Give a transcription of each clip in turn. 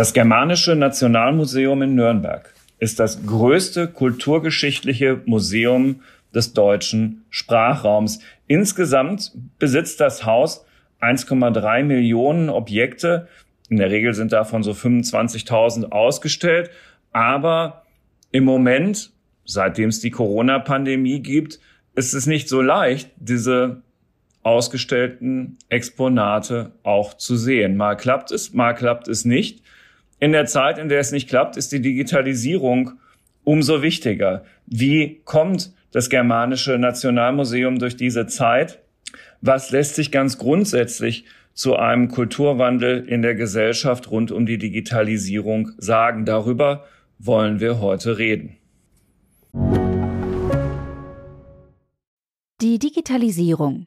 Das Germanische Nationalmuseum in Nürnberg ist das größte kulturgeschichtliche Museum des deutschen Sprachraums. Insgesamt besitzt das Haus 1,3 Millionen Objekte. In der Regel sind davon so 25.000 ausgestellt. Aber im Moment, seitdem es die Corona-Pandemie gibt, ist es nicht so leicht, diese ausgestellten Exponate auch zu sehen. Mal klappt es, mal klappt es nicht. In der Zeit, in der es nicht klappt, ist die Digitalisierung umso wichtiger. Wie kommt das Germanische Nationalmuseum durch diese Zeit? Was lässt sich ganz grundsätzlich zu einem Kulturwandel in der Gesellschaft rund um die Digitalisierung sagen? Darüber wollen wir heute reden. Die Digitalisierung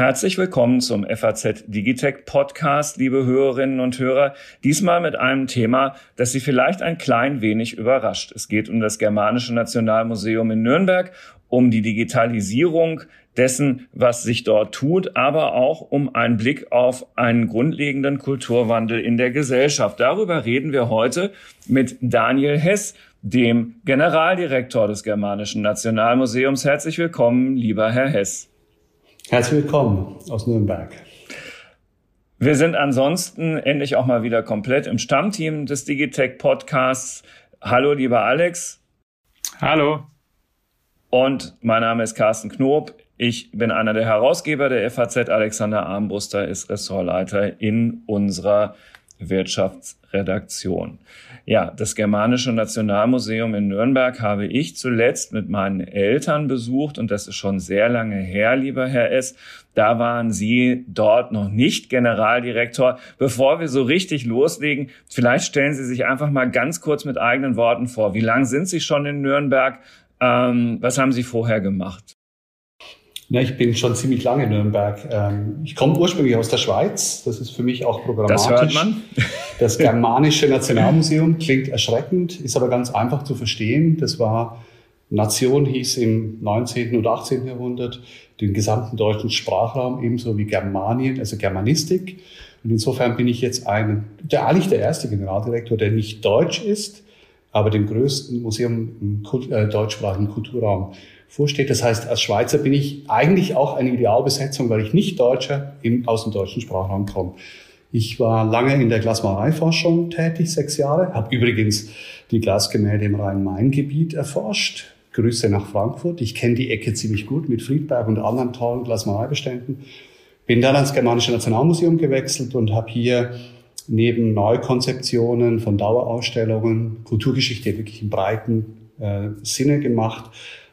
Herzlich willkommen zum FAZ Digitech Podcast, liebe Hörerinnen und Hörer. Diesmal mit einem Thema, das Sie vielleicht ein klein wenig überrascht. Es geht um das Germanische Nationalmuseum in Nürnberg, um die Digitalisierung dessen, was sich dort tut, aber auch um einen Blick auf einen grundlegenden Kulturwandel in der Gesellschaft. Darüber reden wir heute mit Daniel Hess, dem Generaldirektor des Germanischen Nationalmuseums. Herzlich willkommen, lieber Herr Hess. Herzlich willkommen aus Nürnberg. Wir sind ansonsten endlich auch mal wieder komplett im Stammteam des Digitech Podcasts. Hallo, lieber Alex. Hallo. Und mein Name ist Carsten Knob. Ich bin einer der Herausgeber der FAZ. Alexander Armbruster ist Ressortleiter in unserer Wirtschaftsredaktion. Ja, das Germanische Nationalmuseum in Nürnberg habe ich zuletzt mit meinen Eltern besucht und das ist schon sehr lange her, lieber Herr S. Da waren Sie dort noch nicht Generaldirektor. Bevor wir so richtig loslegen, vielleicht stellen Sie sich einfach mal ganz kurz mit eigenen Worten vor. Wie lange sind Sie schon in Nürnberg? Ähm, was haben Sie vorher gemacht? Ja, ich bin schon ziemlich lange in Nürnberg. Ähm, ich komme ursprünglich aus der Schweiz. Das ist für mich auch programmatisch. Das hört man. Das Germanische Nationalmuseum klingt erschreckend, ist aber ganz einfach zu verstehen. Das war, Nation hieß im 19. und 18. Jahrhundert den gesamten deutschen Sprachraum ebenso wie Germanien, also Germanistik. Und insofern bin ich jetzt ein, der, eigentlich der erste Generaldirektor, der nicht deutsch ist, aber dem größten Museum im äh, deutschsprachigen Kulturraum vorsteht. Das heißt, als Schweizer bin ich eigentlich auch eine Idealbesetzung, weil ich nicht Deutscher im, aus dem deutschen Sprachraum komme. Ich war lange in der Glasmalereiforschung tätig, sechs Jahre, habe übrigens die Glasgemälde im Rhein-Main-Gebiet erforscht. Grüße nach Frankfurt. Ich kenne die Ecke ziemlich gut mit Friedberg und anderen tollen Glasmalereibeständen. Bin dann ans Germanische Nationalmuseum gewechselt und habe hier neben Neukonzeptionen von Dauerausstellungen Kulturgeschichte wirklich im breiten äh, Sinne gemacht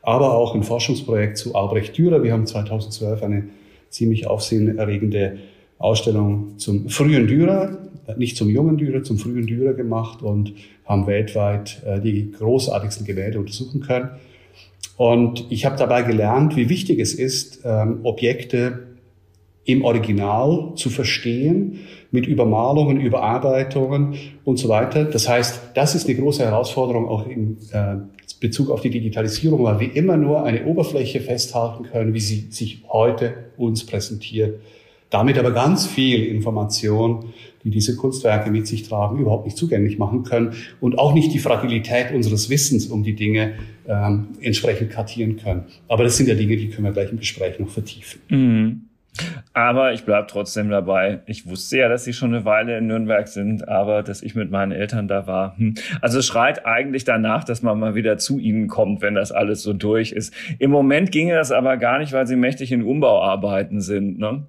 aber auch ein Forschungsprojekt zu Albrecht Dürer. Wir haben 2012 eine ziemlich aufsehenerregende Ausstellung zum frühen Dürer, nicht zum jungen Dürer, zum frühen Dürer gemacht und haben weltweit äh, die großartigsten Gemälde untersuchen können. Und ich habe dabei gelernt, wie wichtig es ist, ähm, Objekte im Original zu verstehen, mit Übermalungen, Überarbeitungen und so weiter. Das heißt, das ist eine große Herausforderung auch im äh, Bezug auf die Digitalisierung, weil wir immer nur eine Oberfläche festhalten können, wie sie sich heute uns präsentiert. Damit aber ganz viel Information, die diese Kunstwerke mit sich tragen, überhaupt nicht zugänglich machen können und auch nicht die Fragilität unseres Wissens um die Dinge ähm, entsprechend kartieren können. Aber das sind ja Dinge, die können wir gleich im Gespräch noch vertiefen. Mhm. Aber ich bleib trotzdem dabei. Ich wusste ja, dass sie schon eine Weile in Nürnberg sind, aber dass ich mit meinen Eltern da war. Hm. Also schreit eigentlich danach, dass man mal wieder zu ihnen kommt, wenn das alles so durch ist. Im Moment ginge das aber gar nicht, weil sie mächtig in Umbauarbeiten sind. Ne?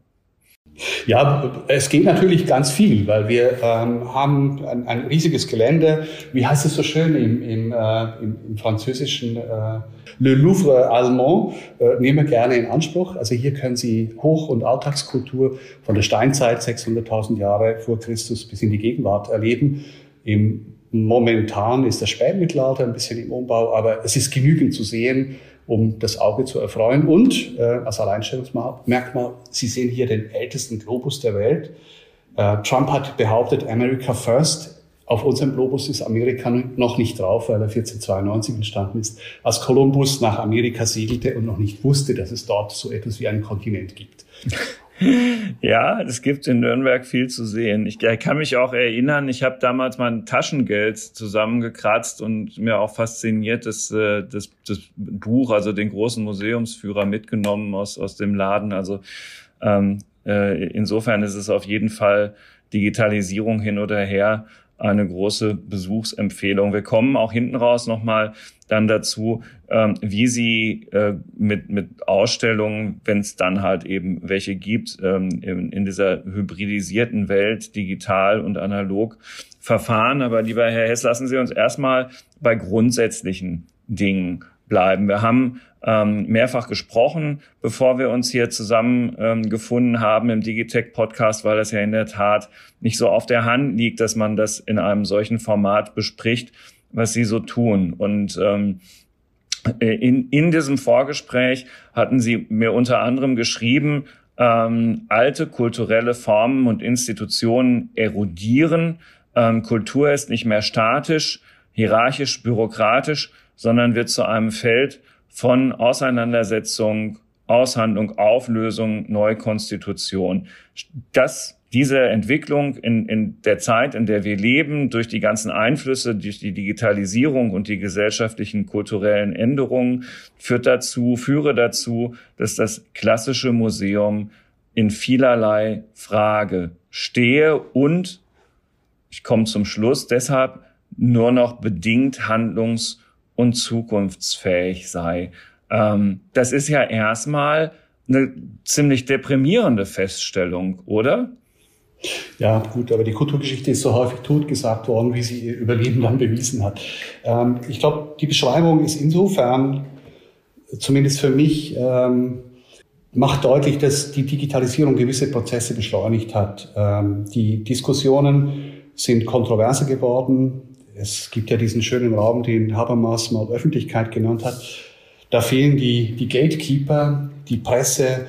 Ja, es geht natürlich ganz viel, weil wir ähm, haben ein, ein, riesiges Gelände. Wie heißt es so schön im, im, äh, im, im französischen äh, Le Louvre Allemand äh, nehmen wir gerne in Anspruch. Also hier können Sie Hoch- und Alltagskultur von der Steinzeit 600.000 Jahre vor Christus bis in die Gegenwart erleben. Im Momentan ist das Spätmittelalter ein bisschen im Umbau, aber es ist genügend zu sehen um das Auge zu erfreuen. Und äh, als Alleinstellungsmerkmal, Sie sehen hier den ältesten Globus der Welt. Äh, Trump hat behauptet, America First. Auf unserem Globus ist Amerika noch nicht drauf, weil er 1492 entstanden ist, als Kolumbus nach Amerika segelte und noch nicht wusste, dass es dort so etwas wie einen Kontinent gibt. Ja, es gibt in Nürnberg viel zu sehen. Ich kann mich auch erinnern, ich habe damals mein Taschengeld zusammengekratzt und mir auch fasziniert das, äh, das, das Buch, also den großen Museumsführer mitgenommen aus, aus dem Laden. Also ähm, äh, insofern ist es auf jeden Fall Digitalisierung hin oder her eine große Besuchsempfehlung. Wir kommen auch hinten raus nochmal dann dazu, ähm, wie sie äh, mit, mit Ausstellungen, wenn es dann halt eben welche gibt, ähm, in, in dieser hybridisierten Welt, digital und analog, verfahren. Aber lieber Herr Hess, lassen Sie uns erstmal bei grundsätzlichen Dingen bleiben. Wir haben ähm, mehrfach gesprochen, bevor wir uns hier zusammen ähm, haben im Digitech Podcast, weil das ja in der Tat nicht so auf der Hand liegt, dass man das in einem solchen Format bespricht, was Sie so tun. Und ähm, in, in diesem Vorgespräch hatten Sie mir unter anderem geschrieben, ähm, alte kulturelle Formen und Institutionen erodieren. Ähm, Kultur ist nicht mehr statisch, hierarchisch, bürokratisch, sondern wird zu einem Feld von Auseinandersetzung, Aushandlung, Auflösung, Neukonstitution. Das diese Entwicklung in, in der Zeit, in der wir leben, durch die ganzen Einflüsse, durch die Digitalisierung und die gesellschaftlichen kulturellen Änderungen, führt dazu, führe dazu, dass das klassische Museum in vielerlei Frage stehe und ich komme zum Schluss, deshalb nur noch bedingt handlungs- und zukunftsfähig sei. Ähm, das ist ja erstmal eine ziemlich deprimierende Feststellung, oder? Ja, gut, aber die Kulturgeschichte ist so häufig totgesagt worden, wie sie ihr Überleben dann bewiesen hat. Ähm, ich glaube, die Beschreibung ist insofern, zumindest für mich, ähm, macht deutlich, dass die Digitalisierung gewisse Prozesse beschleunigt hat. Ähm, die Diskussionen sind kontroverser geworden es gibt ja diesen schönen Raum, den Habermas mal Öffentlichkeit genannt hat. Da fehlen die, die Gatekeeper, die Presse,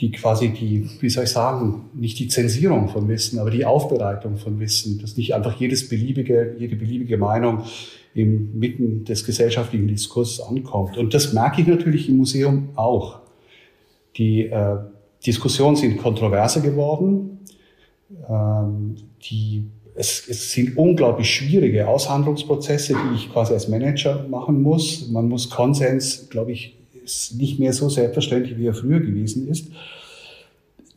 die quasi die, wie soll ich sagen, nicht die Zensierung von Wissen, aber die Aufbereitung von Wissen, dass nicht einfach jedes beliebige, jede beliebige Meinung im Mitten des gesellschaftlichen Diskurses ankommt. Und das merke ich natürlich im Museum auch. Die äh, Diskussionen sind kontroverser geworden. Ähm, die es, es sind unglaublich schwierige Aushandlungsprozesse, die ich quasi als Manager machen muss. Man muss Konsens, glaube ich, ist nicht mehr so selbstverständlich, wie er früher gewesen ist.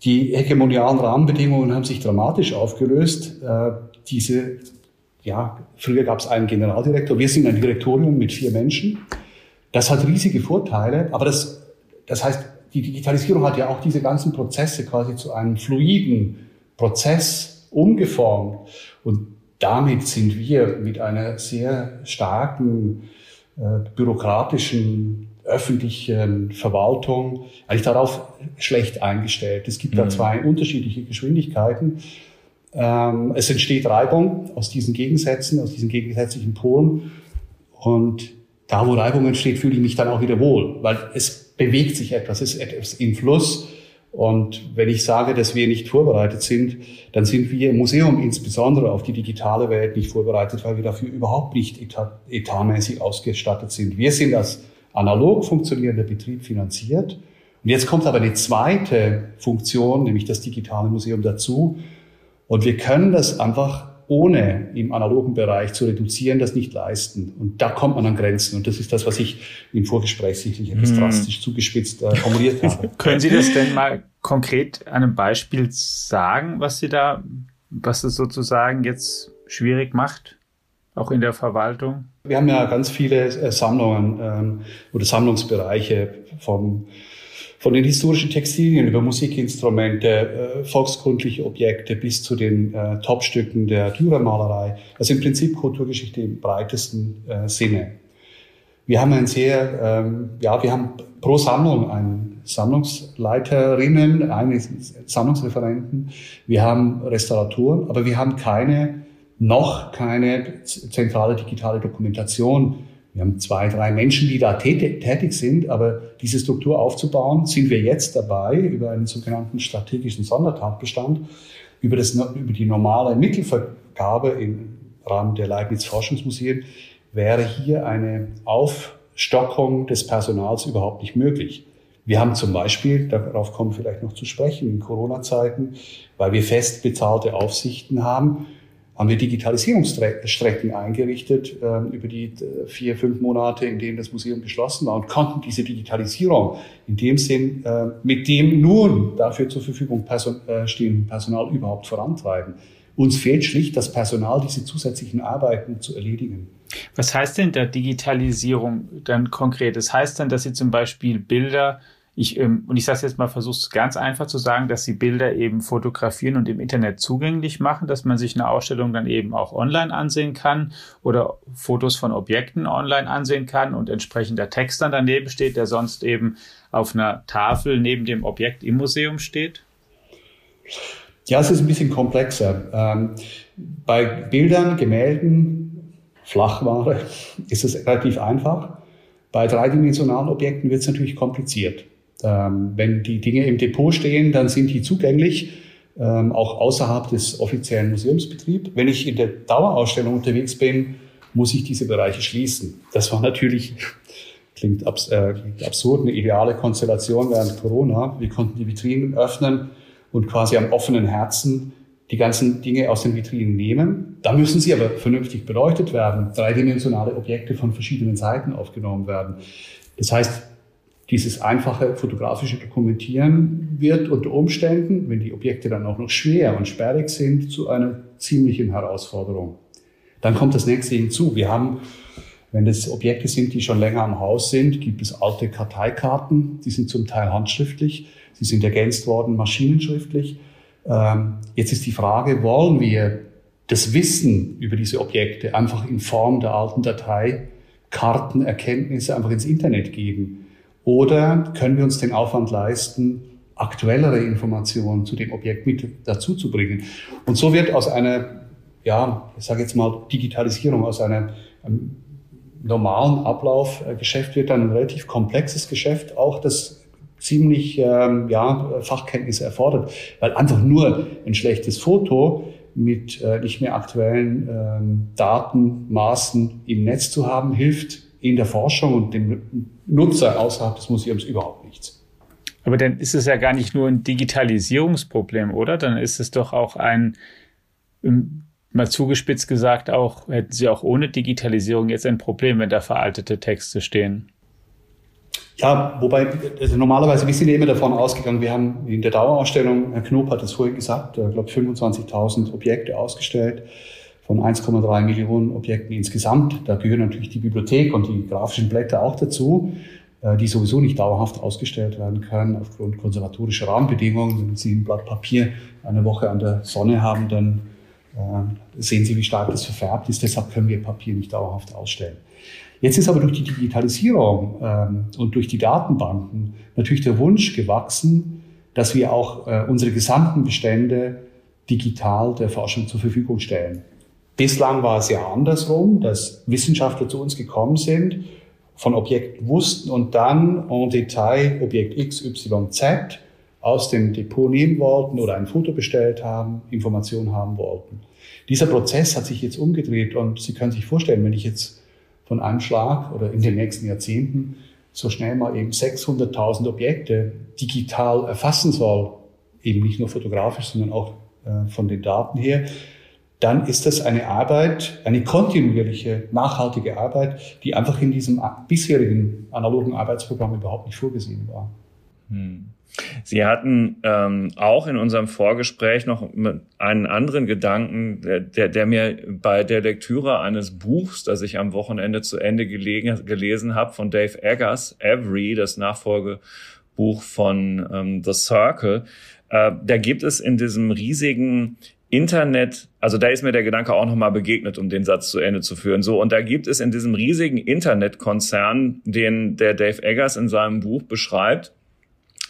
Die hegemonialen Rahmenbedingungen haben sich dramatisch aufgelöst. Äh, diese, ja, früher gab es einen Generaldirektor. Wir sind ein Direktorium mit vier Menschen. Das hat riesige Vorteile, aber das, das heißt, die Digitalisierung hat ja auch diese ganzen Prozesse quasi zu einem fluiden Prozess umgeformt. Und damit sind wir mit einer sehr starken äh, bürokratischen öffentlichen Verwaltung eigentlich darauf schlecht eingestellt. Es gibt mhm. da zwei unterschiedliche Geschwindigkeiten. Ähm, es entsteht Reibung aus diesen Gegensätzen, aus diesen gegensätzlichen Polen. Und da, wo Reibung entsteht, fühle ich mich dann auch wieder wohl, weil es bewegt sich etwas, es ist etwas im Fluss. Und wenn ich sage, dass wir nicht vorbereitet sind, dann sind wir im Museum insbesondere auf die digitale Welt nicht vorbereitet, weil wir dafür überhaupt nicht etat etatmäßig ausgestattet sind. Wir sind als analog funktionierender Betrieb finanziert. Und jetzt kommt aber eine zweite Funktion, nämlich das digitale Museum dazu. Und wir können das einfach ohne im analogen Bereich zu reduzieren, das nicht leisten. Und da kommt man an Grenzen. Und das ist das, was ich im Vorgespräch sicherlich etwas hm. drastisch zugespitzt äh, formuliert habe. Können Sie das denn mal konkret an einem Beispiel sagen, was Sie da, was es sozusagen jetzt schwierig macht, auch in der Verwaltung? Wir haben ja ganz viele äh, Sammlungen ähm, oder Sammlungsbereiche vom von den historischen Textilien über Musikinstrumente, äh, volkskundliche Objekte bis zu den äh, Topstücken der Dürermalerei. Also im Prinzip Kulturgeschichte im breitesten äh, Sinne. Wir haben ein sehr, ähm, ja, wir haben pro Sammlung einen Sammlungsleiterinnen, eine Sammlungsreferenten. Wir haben Restauratoren, aber wir haben keine, noch keine zentrale digitale Dokumentation wir haben zwei, drei Menschen, die da tätig sind, aber diese Struktur aufzubauen, sind wir jetzt dabei, über einen sogenannten strategischen Sondertatbestand, über, das, über die normale Mittelvergabe im Rahmen der Leibniz Forschungsmuseen, wäre hier eine Aufstockung des Personals überhaupt nicht möglich. Wir haben zum Beispiel, darauf kommen wir vielleicht noch zu sprechen, in Corona-Zeiten, weil wir fest bezahlte Aufsichten haben, haben wir Digitalisierungsstrecken eingerichtet äh, über die äh, vier, fünf Monate, in denen das Museum geschlossen war und konnten diese Digitalisierung in dem Sinn äh, mit dem nun dafür zur Verfügung Person, äh, stehenden Personal überhaupt vorantreiben. Uns fehlt schlicht das Personal, diese zusätzlichen Arbeiten zu erledigen. Was heißt denn der Digitalisierung dann konkret? Das heißt dann, dass Sie zum Beispiel Bilder ich, ähm, und ich sage jetzt mal, versuche es ganz einfach zu sagen, dass sie Bilder eben fotografieren und im Internet zugänglich machen, dass man sich eine Ausstellung dann eben auch online ansehen kann oder Fotos von Objekten online ansehen kann und entsprechender Text dann daneben steht, der sonst eben auf einer Tafel neben dem Objekt im Museum steht? Ja, es ist ein bisschen komplexer. Ähm, bei Bildern, Gemälden, Flachware ist es relativ einfach. Bei dreidimensionalen Objekten wird es natürlich kompliziert. Ähm, wenn die Dinge im Depot stehen, dann sind die zugänglich, ähm, auch außerhalb des offiziellen Museumsbetriebs. Wenn ich in der Dauerausstellung unterwegs bin, muss ich diese Bereiche schließen. Das war natürlich, klingt abs äh, absurd, eine ideale Konstellation während Corona. Wir konnten die Vitrinen öffnen und quasi am offenen Herzen die ganzen Dinge aus den Vitrinen nehmen. Da müssen sie aber vernünftig beleuchtet werden, dreidimensionale Objekte von verschiedenen Seiten aufgenommen werden. Das heißt, dieses einfache fotografische Dokumentieren wird unter Umständen, wenn die Objekte dann auch noch schwer und sperrig sind, zu einer ziemlichen Herausforderung. Dann kommt das nächste hinzu. Wir haben, wenn das Objekte sind, die schon länger am Haus sind, gibt es alte Karteikarten, die sind zum Teil handschriftlich, sie sind ergänzt worden maschinenschriftlich. Ähm, jetzt ist die Frage, wollen wir das Wissen über diese Objekte einfach in Form der alten Dateikartenerkenntnisse einfach ins Internet geben? Oder können wir uns den Aufwand leisten, aktuellere Informationen zu dem Objekt mit dazu zu bringen? Und so wird aus einer, ja, ich sage jetzt mal Digitalisierung, aus einem, einem normalen Ablaufgeschäft wird dann ein relativ komplexes Geschäft, auch das ziemlich ähm, ja, Fachkenntnisse erfordert, weil einfach nur ein schlechtes Foto mit äh, nicht mehr aktuellen ähm, Daten, im Netz zu haben, hilft in der Forschung und dem Nutzer außerhalb des Museums überhaupt nichts. Aber dann ist es ja gar nicht nur ein Digitalisierungsproblem, oder? Dann ist es doch auch ein, mal zugespitzt gesagt, auch, hätten Sie auch ohne Digitalisierung jetzt ein Problem, wenn da veraltete Texte stehen. Ja, wobei, also normalerweise, wir sind ja immer davon ausgegangen, wir haben in der Dauerausstellung, Herr Knob hat es vorhin gesagt, ich glaube 25.000 Objekte ausgestellt von 1,3 Millionen Objekten insgesamt. Da gehören natürlich die Bibliothek und die grafischen Blätter auch dazu, äh, die sowieso nicht dauerhaft ausgestellt werden können aufgrund konservatorischer Rahmenbedingungen. Wenn Sie ein Blatt Papier eine Woche an der Sonne haben, dann äh, sehen Sie, wie stark das verfärbt ist. Deshalb können wir Papier nicht dauerhaft ausstellen. Jetzt ist aber durch die Digitalisierung ähm, und durch die Datenbanken natürlich der Wunsch gewachsen, dass wir auch äh, unsere gesamten Bestände digital der Forschung zur Verfügung stellen. Bislang war es ja andersrum, dass Wissenschaftler zu uns gekommen sind, von Objekten wussten und dann en Detail Objekt X, Y, Z aus dem Depot nehmen wollten oder ein Foto bestellt haben, Informationen haben wollten. Dieser Prozess hat sich jetzt umgedreht und Sie können sich vorstellen, wenn ich jetzt von einem Schlag oder in den nächsten Jahrzehnten so schnell mal eben 600.000 Objekte digital erfassen soll, eben nicht nur fotografisch, sondern auch äh, von den Daten her, dann ist das eine Arbeit, eine kontinuierliche, nachhaltige Arbeit, die einfach in diesem bisherigen analogen Arbeitsprogramm überhaupt nicht vorgesehen war. Hm. Sie hatten ähm, auch in unserem Vorgespräch noch einen anderen Gedanken, der, der, der mir bei der Lektüre eines Buchs, das ich am Wochenende zu Ende gelegen, gelesen habe, von Dave Eggers, Every, das Nachfolgebuch Buch von ähm, The Circle. Äh, da gibt es in diesem riesigen Internet, also da ist mir der Gedanke auch nochmal begegnet, um den Satz zu Ende zu führen. So, und da gibt es in diesem riesigen Internetkonzern, den der Dave Eggers in seinem Buch beschreibt,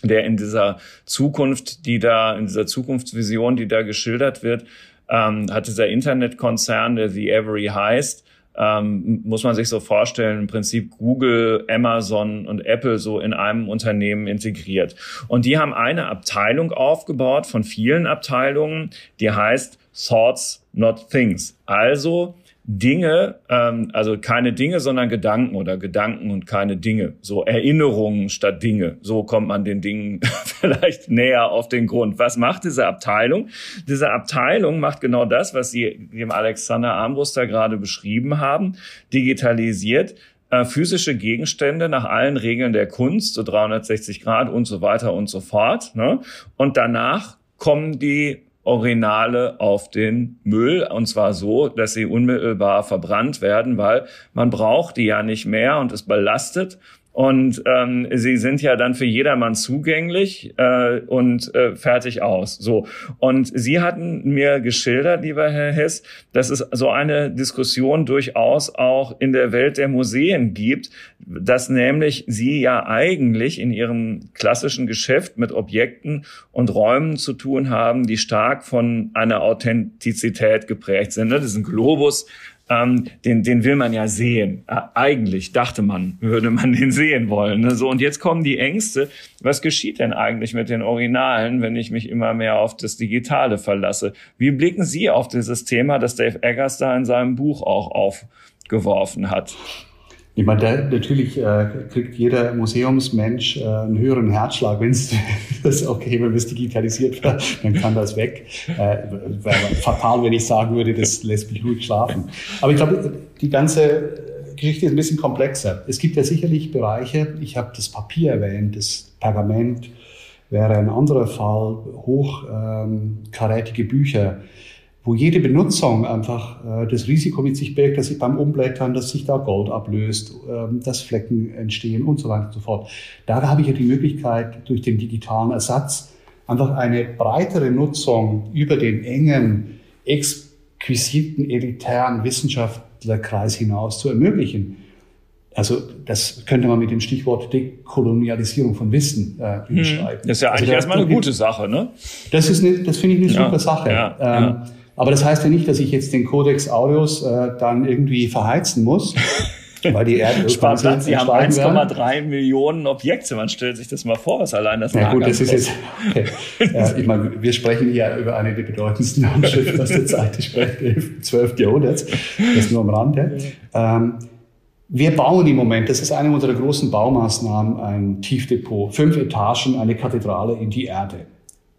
der in dieser Zukunft, die da, in dieser Zukunftsvision, die da geschildert wird, ähm, hat dieser Internetkonzern, der The Every heißt, ähm, muss man sich so vorstellen, im Prinzip Google, Amazon und Apple so in einem Unternehmen integriert. Und die haben eine Abteilung aufgebaut von vielen Abteilungen, die heißt Thoughts, not Things. Also Dinge, ähm, also keine Dinge, sondern Gedanken oder Gedanken und keine Dinge. So Erinnerungen statt Dinge. So kommt man den Dingen vielleicht näher auf den Grund. Was macht diese Abteilung? Diese Abteilung macht genau das, was Sie dem Alexander Armbruster gerade beschrieben haben, digitalisiert äh, physische Gegenstände nach allen Regeln der Kunst, so 360 Grad und so weiter und so fort. Ne? Und danach kommen die Originale auf den Müll und zwar so, dass sie unmittelbar verbrannt werden, weil man braucht die ja nicht mehr und es belastet und ähm, sie sind ja dann für jedermann zugänglich äh, und äh, fertig aus. So und Sie hatten mir geschildert, lieber Herr Hess, dass es so eine Diskussion durchaus auch in der Welt der Museen gibt, dass nämlich Sie ja eigentlich in Ihrem klassischen Geschäft mit Objekten und Räumen zu tun haben, die stark von einer Authentizität geprägt sind. Ne? Diesen Globus ähm, den, den will man ja sehen. Äh, eigentlich dachte man, würde man den sehen wollen. Ne? So, und jetzt kommen die Ängste. Was geschieht denn eigentlich mit den Originalen, wenn ich mich immer mehr auf das Digitale verlasse? Wie blicken Sie auf dieses Thema, das Dave Eggers da in seinem Buch auch aufgeworfen hat? Ich meine, natürlich äh, kriegt jeder Museumsmensch äh, einen höheren Herzschlag, wenn es das okay, wenn es digitalisiert wird, dann kann das weg. Äh, wäre fatal, wenn ich sagen würde, das lässt mich ruhig schlafen. Aber ich glaube, die ganze Geschichte ist ein bisschen komplexer. Es gibt ja sicherlich Bereiche, ich habe das Papier erwähnt, das Pergament wäre ein anderer Fall, hochkarätige ähm, Bücher wo jede Benutzung einfach äh, das Risiko mit sich birgt, dass sich beim Umblättern, dass sich da Gold ablöst, ähm, dass Flecken entstehen und so weiter und so fort. Da habe ich ja die Möglichkeit, durch den digitalen Ersatz einfach eine breitere Nutzung über den engen, exquisiten, elitären Wissenschaftlerkreis hinaus zu ermöglichen. Also das könnte man mit dem Stichwort Dekolonialisierung von Wissen äh, beschreiben. Hm. Das ist ja also eigentlich also erstmal eine gute Sache, ne? Das ist eine, das finde ich eine ja, super Sache. Ja, ähm, ja. Aber das heißt ja nicht, dass ich jetzt den Codex Aureus äh, dann irgendwie verheizen muss. Weil die Erde Spart Platz, Sie haben 1,3 Millionen Objekte. Man stellt sich das mal vor, was allein das Ja gut, das ist jetzt, okay. ja, ich meine, wir sprechen hier über eine der bedeutendsten Handschriften aus der Zeit des 12. Jahrhunderts. Das nur am Rande. Ähm, wir bauen im Moment, das ist eine unserer großen Baumaßnahmen, ein Tiefdepot, fünf Etagen, eine Kathedrale in die Erde.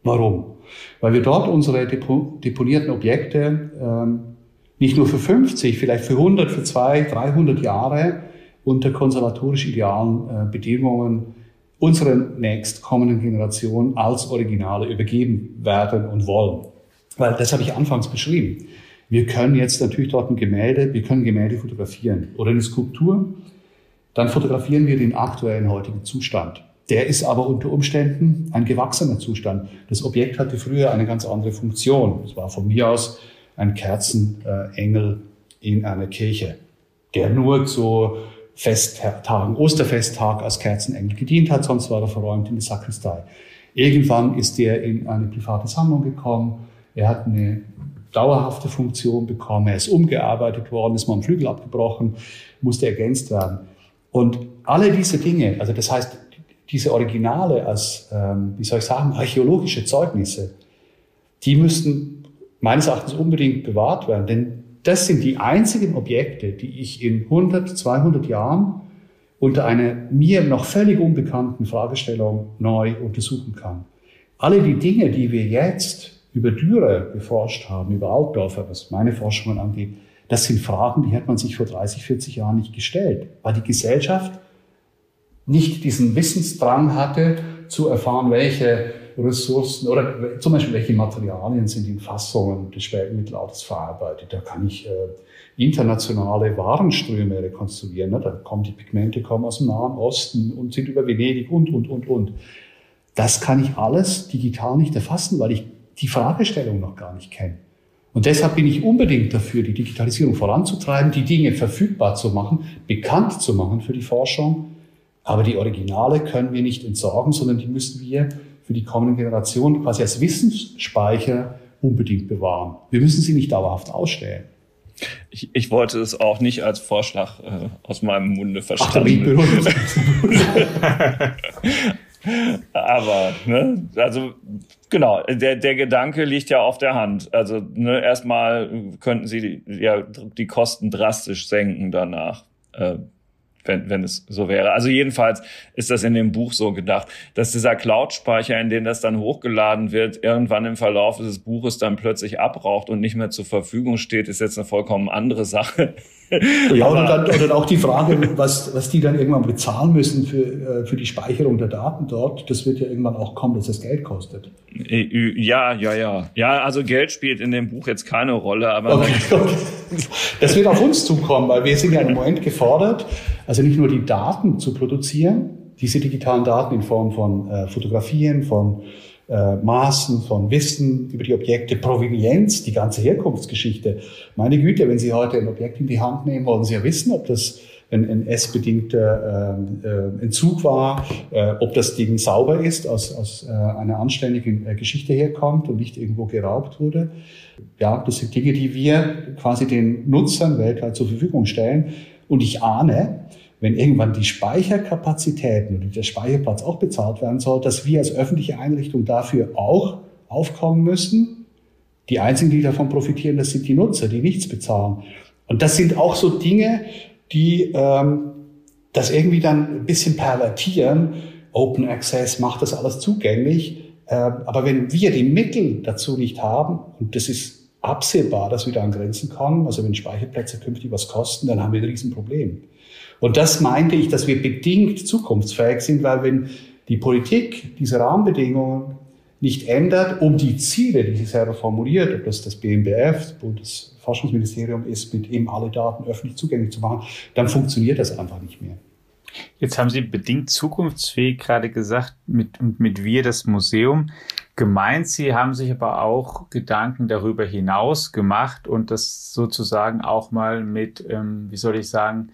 Warum? Weil wir dort unsere deponierten Objekte ähm, nicht nur für 50, vielleicht für 100, für 200, 300 Jahre unter konservatorisch idealen äh, Bedingungen unseren nächstkommenden Generationen als Originale übergeben werden und wollen. Weil das habe ich anfangs beschrieben. Wir können jetzt natürlich dort ein Gemälde, wir können Gemälde fotografieren oder eine Skulptur. Dann fotografieren wir den aktuellen heutigen Zustand. Der ist aber unter Umständen ein gewachsener Zustand. Das Objekt hatte früher eine ganz andere Funktion. Es war von mir aus ein Kerzenengel in einer Kirche, der nur zu Festtagen, Osterfesttag als Kerzenengel gedient hat, sonst war er verräumt in die Sakristei. Irgendwann ist er in eine private Sammlung gekommen. Er hat eine dauerhafte Funktion bekommen. Er ist umgearbeitet worden, ist mal am Flügel abgebrochen, musste ergänzt werden. Und alle diese Dinge, also das heißt, diese Originale als, ähm, wie soll ich sagen, archäologische Zeugnisse, die müssten meines Erachtens unbedingt bewahrt werden. Denn das sind die einzigen Objekte, die ich in 100, 200 Jahren unter einer mir noch völlig unbekannten Fragestellung neu untersuchen kann. Alle die Dinge, die wir jetzt über Dürer geforscht haben, über Altdorfer, was meine Forschungen angeht, das sind Fragen, die hätte man sich vor 30, 40 Jahren nicht gestellt, weil die Gesellschaft nicht diesen Wissensdrang hatte, zu erfahren, welche Ressourcen oder zum Beispiel welche Materialien sind in Fassungen des späten Mittelalters verarbeitet. Da kann ich äh, internationale Warenströme rekonstruieren. Ne? Da kommen die Pigmente kommen aus dem Nahen Osten und sind über Venedig und, und, und, und. Das kann ich alles digital nicht erfassen, weil ich die Fragestellung noch gar nicht kenne. Und deshalb bin ich unbedingt dafür, die Digitalisierung voranzutreiben, die Dinge verfügbar zu machen, bekannt zu machen für die Forschung. Aber die Originale können wir nicht entsorgen, sondern die müssen wir für die kommenden Generationen quasi als Wissensspeicher unbedingt bewahren. Wir müssen sie nicht dauerhaft ausstellen. Ich, ich wollte es auch nicht als Vorschlag äh, aus meinem Munde verstanden. Ach, Aber, ne, also genau, der, der Gedanke liegt ja auf der Hand. Also ne, erstmal könnten sie ja die Kosten drastisch senken danach. Äh, wenn, wenn es so wäre. Also jedenfalls ist das in dem Buch so gedacht, dass dieser Cloud-Speicher, in den das dann hochgeladen wird, irgendwann im Verlauf des Buches dann plötzlich abraucht und nicht mehr zur Verfügung steht, ist jetzt eine vollkommen andere Sache. Ja, und dann, und dann auch die Frage, was, was die dann irgendwann bezahlen müssen für, äh, für die Speicherung der Daten dort, das wird ja irgendwann auch kommen, dass das Geld kostet. Äh, ja, ja, ja. Ja, also Geld spielt in dem Buch jetzt keine Rolle, aber. Okay, okay. Das wird auf uns zukommen, weil wir sind ja im Moment gefordert, also nicht nur die Daten zu produzieren, diese digitalen Daten in Form von äh, Fotografien, von äh, Maßen, von Wissen über die Objekte, Provenienz, die ganze Herkunftsgeschichte. Meine Güte, wenn Sie heute ein Objekt in die Hand nehmen, wollen Sie ja wissen, ob das ein NS-bedingter äh, äh, Entzug war, äh, ob das Ding sauber ist, aus, aus äh, einer anständigen äh, Geschichte herkommt und nicht irgendwo geraubt wurde. Ja, das sind Dinge, die wir quasi den Nutzern weltweit zur Verfügung stellen. Und ich ahne, wenn irgendwann die Speicherkapazitäten oder der Speicherplatz auch bezahlt werden soll, dass wir als öffentliche Einrichtung dafür auch aufkommen müssen. Die einzigen, die davon profitieren, das sind die Nutzer, die nichts bezahlen. Und das sind auch so Dinge, die ähm, das irgendwie dann ein bisschen pervertieren. Open Access macht das alles zugänglich. Äh, aber wenn wir die Mittel dazu nicht haben, und das ist absehbar, dass wir da an Grenzen kommen, also wenn Speicherplätze künftig was kosten, dann haben wir ein Riesenproblem. Und das meinte ich, dass wir bedingt zukunftsfähig sind, weil wenn die Politik diese Rahmenbedingungen nicht ändert, um die Ziele, die sie selber formuliert, ob das das BMBF, das Bundesforschungsministerium ist, mit eben alle Daten öffentlich zugänglich zu machen, dann funktioniert das einfach nicht mehr. Jetzt haben Sie bedingt zukunftsfähig gerade gesagt, mit, mit wir das Museum. Gemeint, Sie haben sich aber auch Gedanken darüber hinaus gemacht und das sozusagen auch mal mit, ähm, wie soll ich sagen,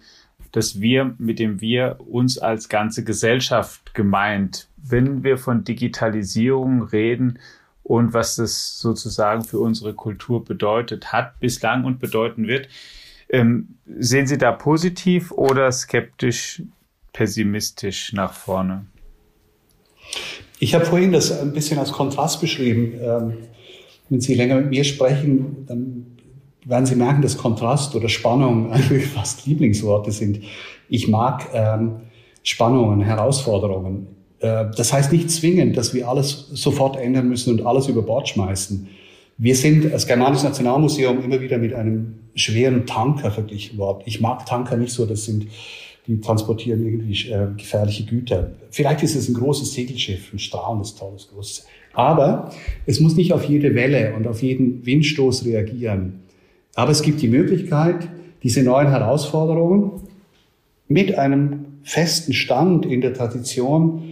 dass wir mit dem wir uns als ganze Gesellschaft gemeint, wenn wir von Digitalisierung reden und was das sozusagen für unsere Kultur bedeutet hat bislang und bedeuten wird. Ähm, sehen Sie da positiv oder skeptisch, pessimistisch nach vorne? Ich habe vorhin das ein bisschen als Kontrast beschrieben. Ähm, wenn Sie länger mit mir sprechen, dann werden Sie merken, dass Kontrast oder Spannung eigentlich fast Lieblingsworte sind. Ich mag ähm, Spannungen, Herausforderungen. Äh, das heißt nicht zwingend, dass wir alles sofort ändern müssen und alles über Bord schmeißen. Wir sind als Germanisches Nationalmuseum immer wieder mit einem schweren Tanker verglichen worden. Ich mag Tanker nicht so, das sind, die transportieren irgendwie äh, gefährliche Güter. Vielleicht ist es ein großes Segelschiff, ein strahlendes, tolles, großes. Aber es muss nicht auf jede Welle und auf jeden Windstoß reagieren. Aber es gibt die Möglichkeit, diese neuen Herausforderungen mit einem festen Stand in der Tradition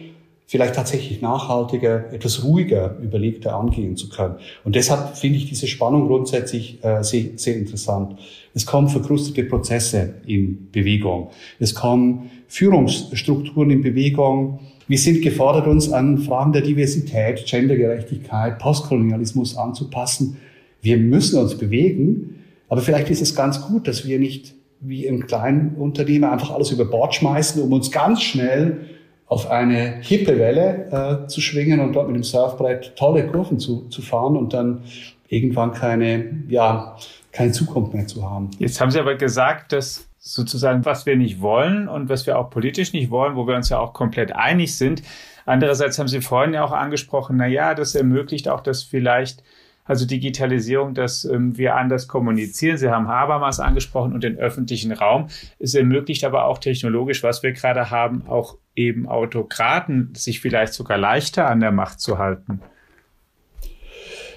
vielleicht tatsächlich nachhaltiger, etwas ruhiger, überlegter angehen zu können. Und deshalb finde ich diese Spannung grundsätzlich äh, sehr, sehr interessant. Es kommen verkrustete Prozesse in Bewegung. Es kommen Führungsstrukturen in Bewegung. Wir sind gefordert, uns an Fragen der Diversität, Gendergerechtigkeit, Postkolonialismus anzupassen. Wir müssen uns bewegen, aber vielleicht ist es ganz gut, dass wir nicht wie im kleinen Unternehmen einfach alles über Bord schmeißen, um uns ganz schnell auf eine hippe Welle äh, zu schwingen und dort mit dem Surfbrett tolle Kurven zu, zu fahren und dann irgendwann keine, ja, keine Zukunft mehr zu haben. Jetzt haben Sie aber gesagt, dass sozusagen, was wir nicht wollen und was wir auch politisch nicht wollen, wo wir uns ja auch komplett einig sind. Andererseits haben Sie vorhin ja auch angesprochen, na ja, das ermöglicht auch, dass vielleicht also Digitalisierung, dass ähm, wir anders kommunizieren. Sie haben Habermas angesprochen und den öffentlichen Raum. Es ermöglicht aber auch technologisch, was wir gerade haben, auch eben Autokraten sich vielleicht sogar leichter an der Macht zu halten.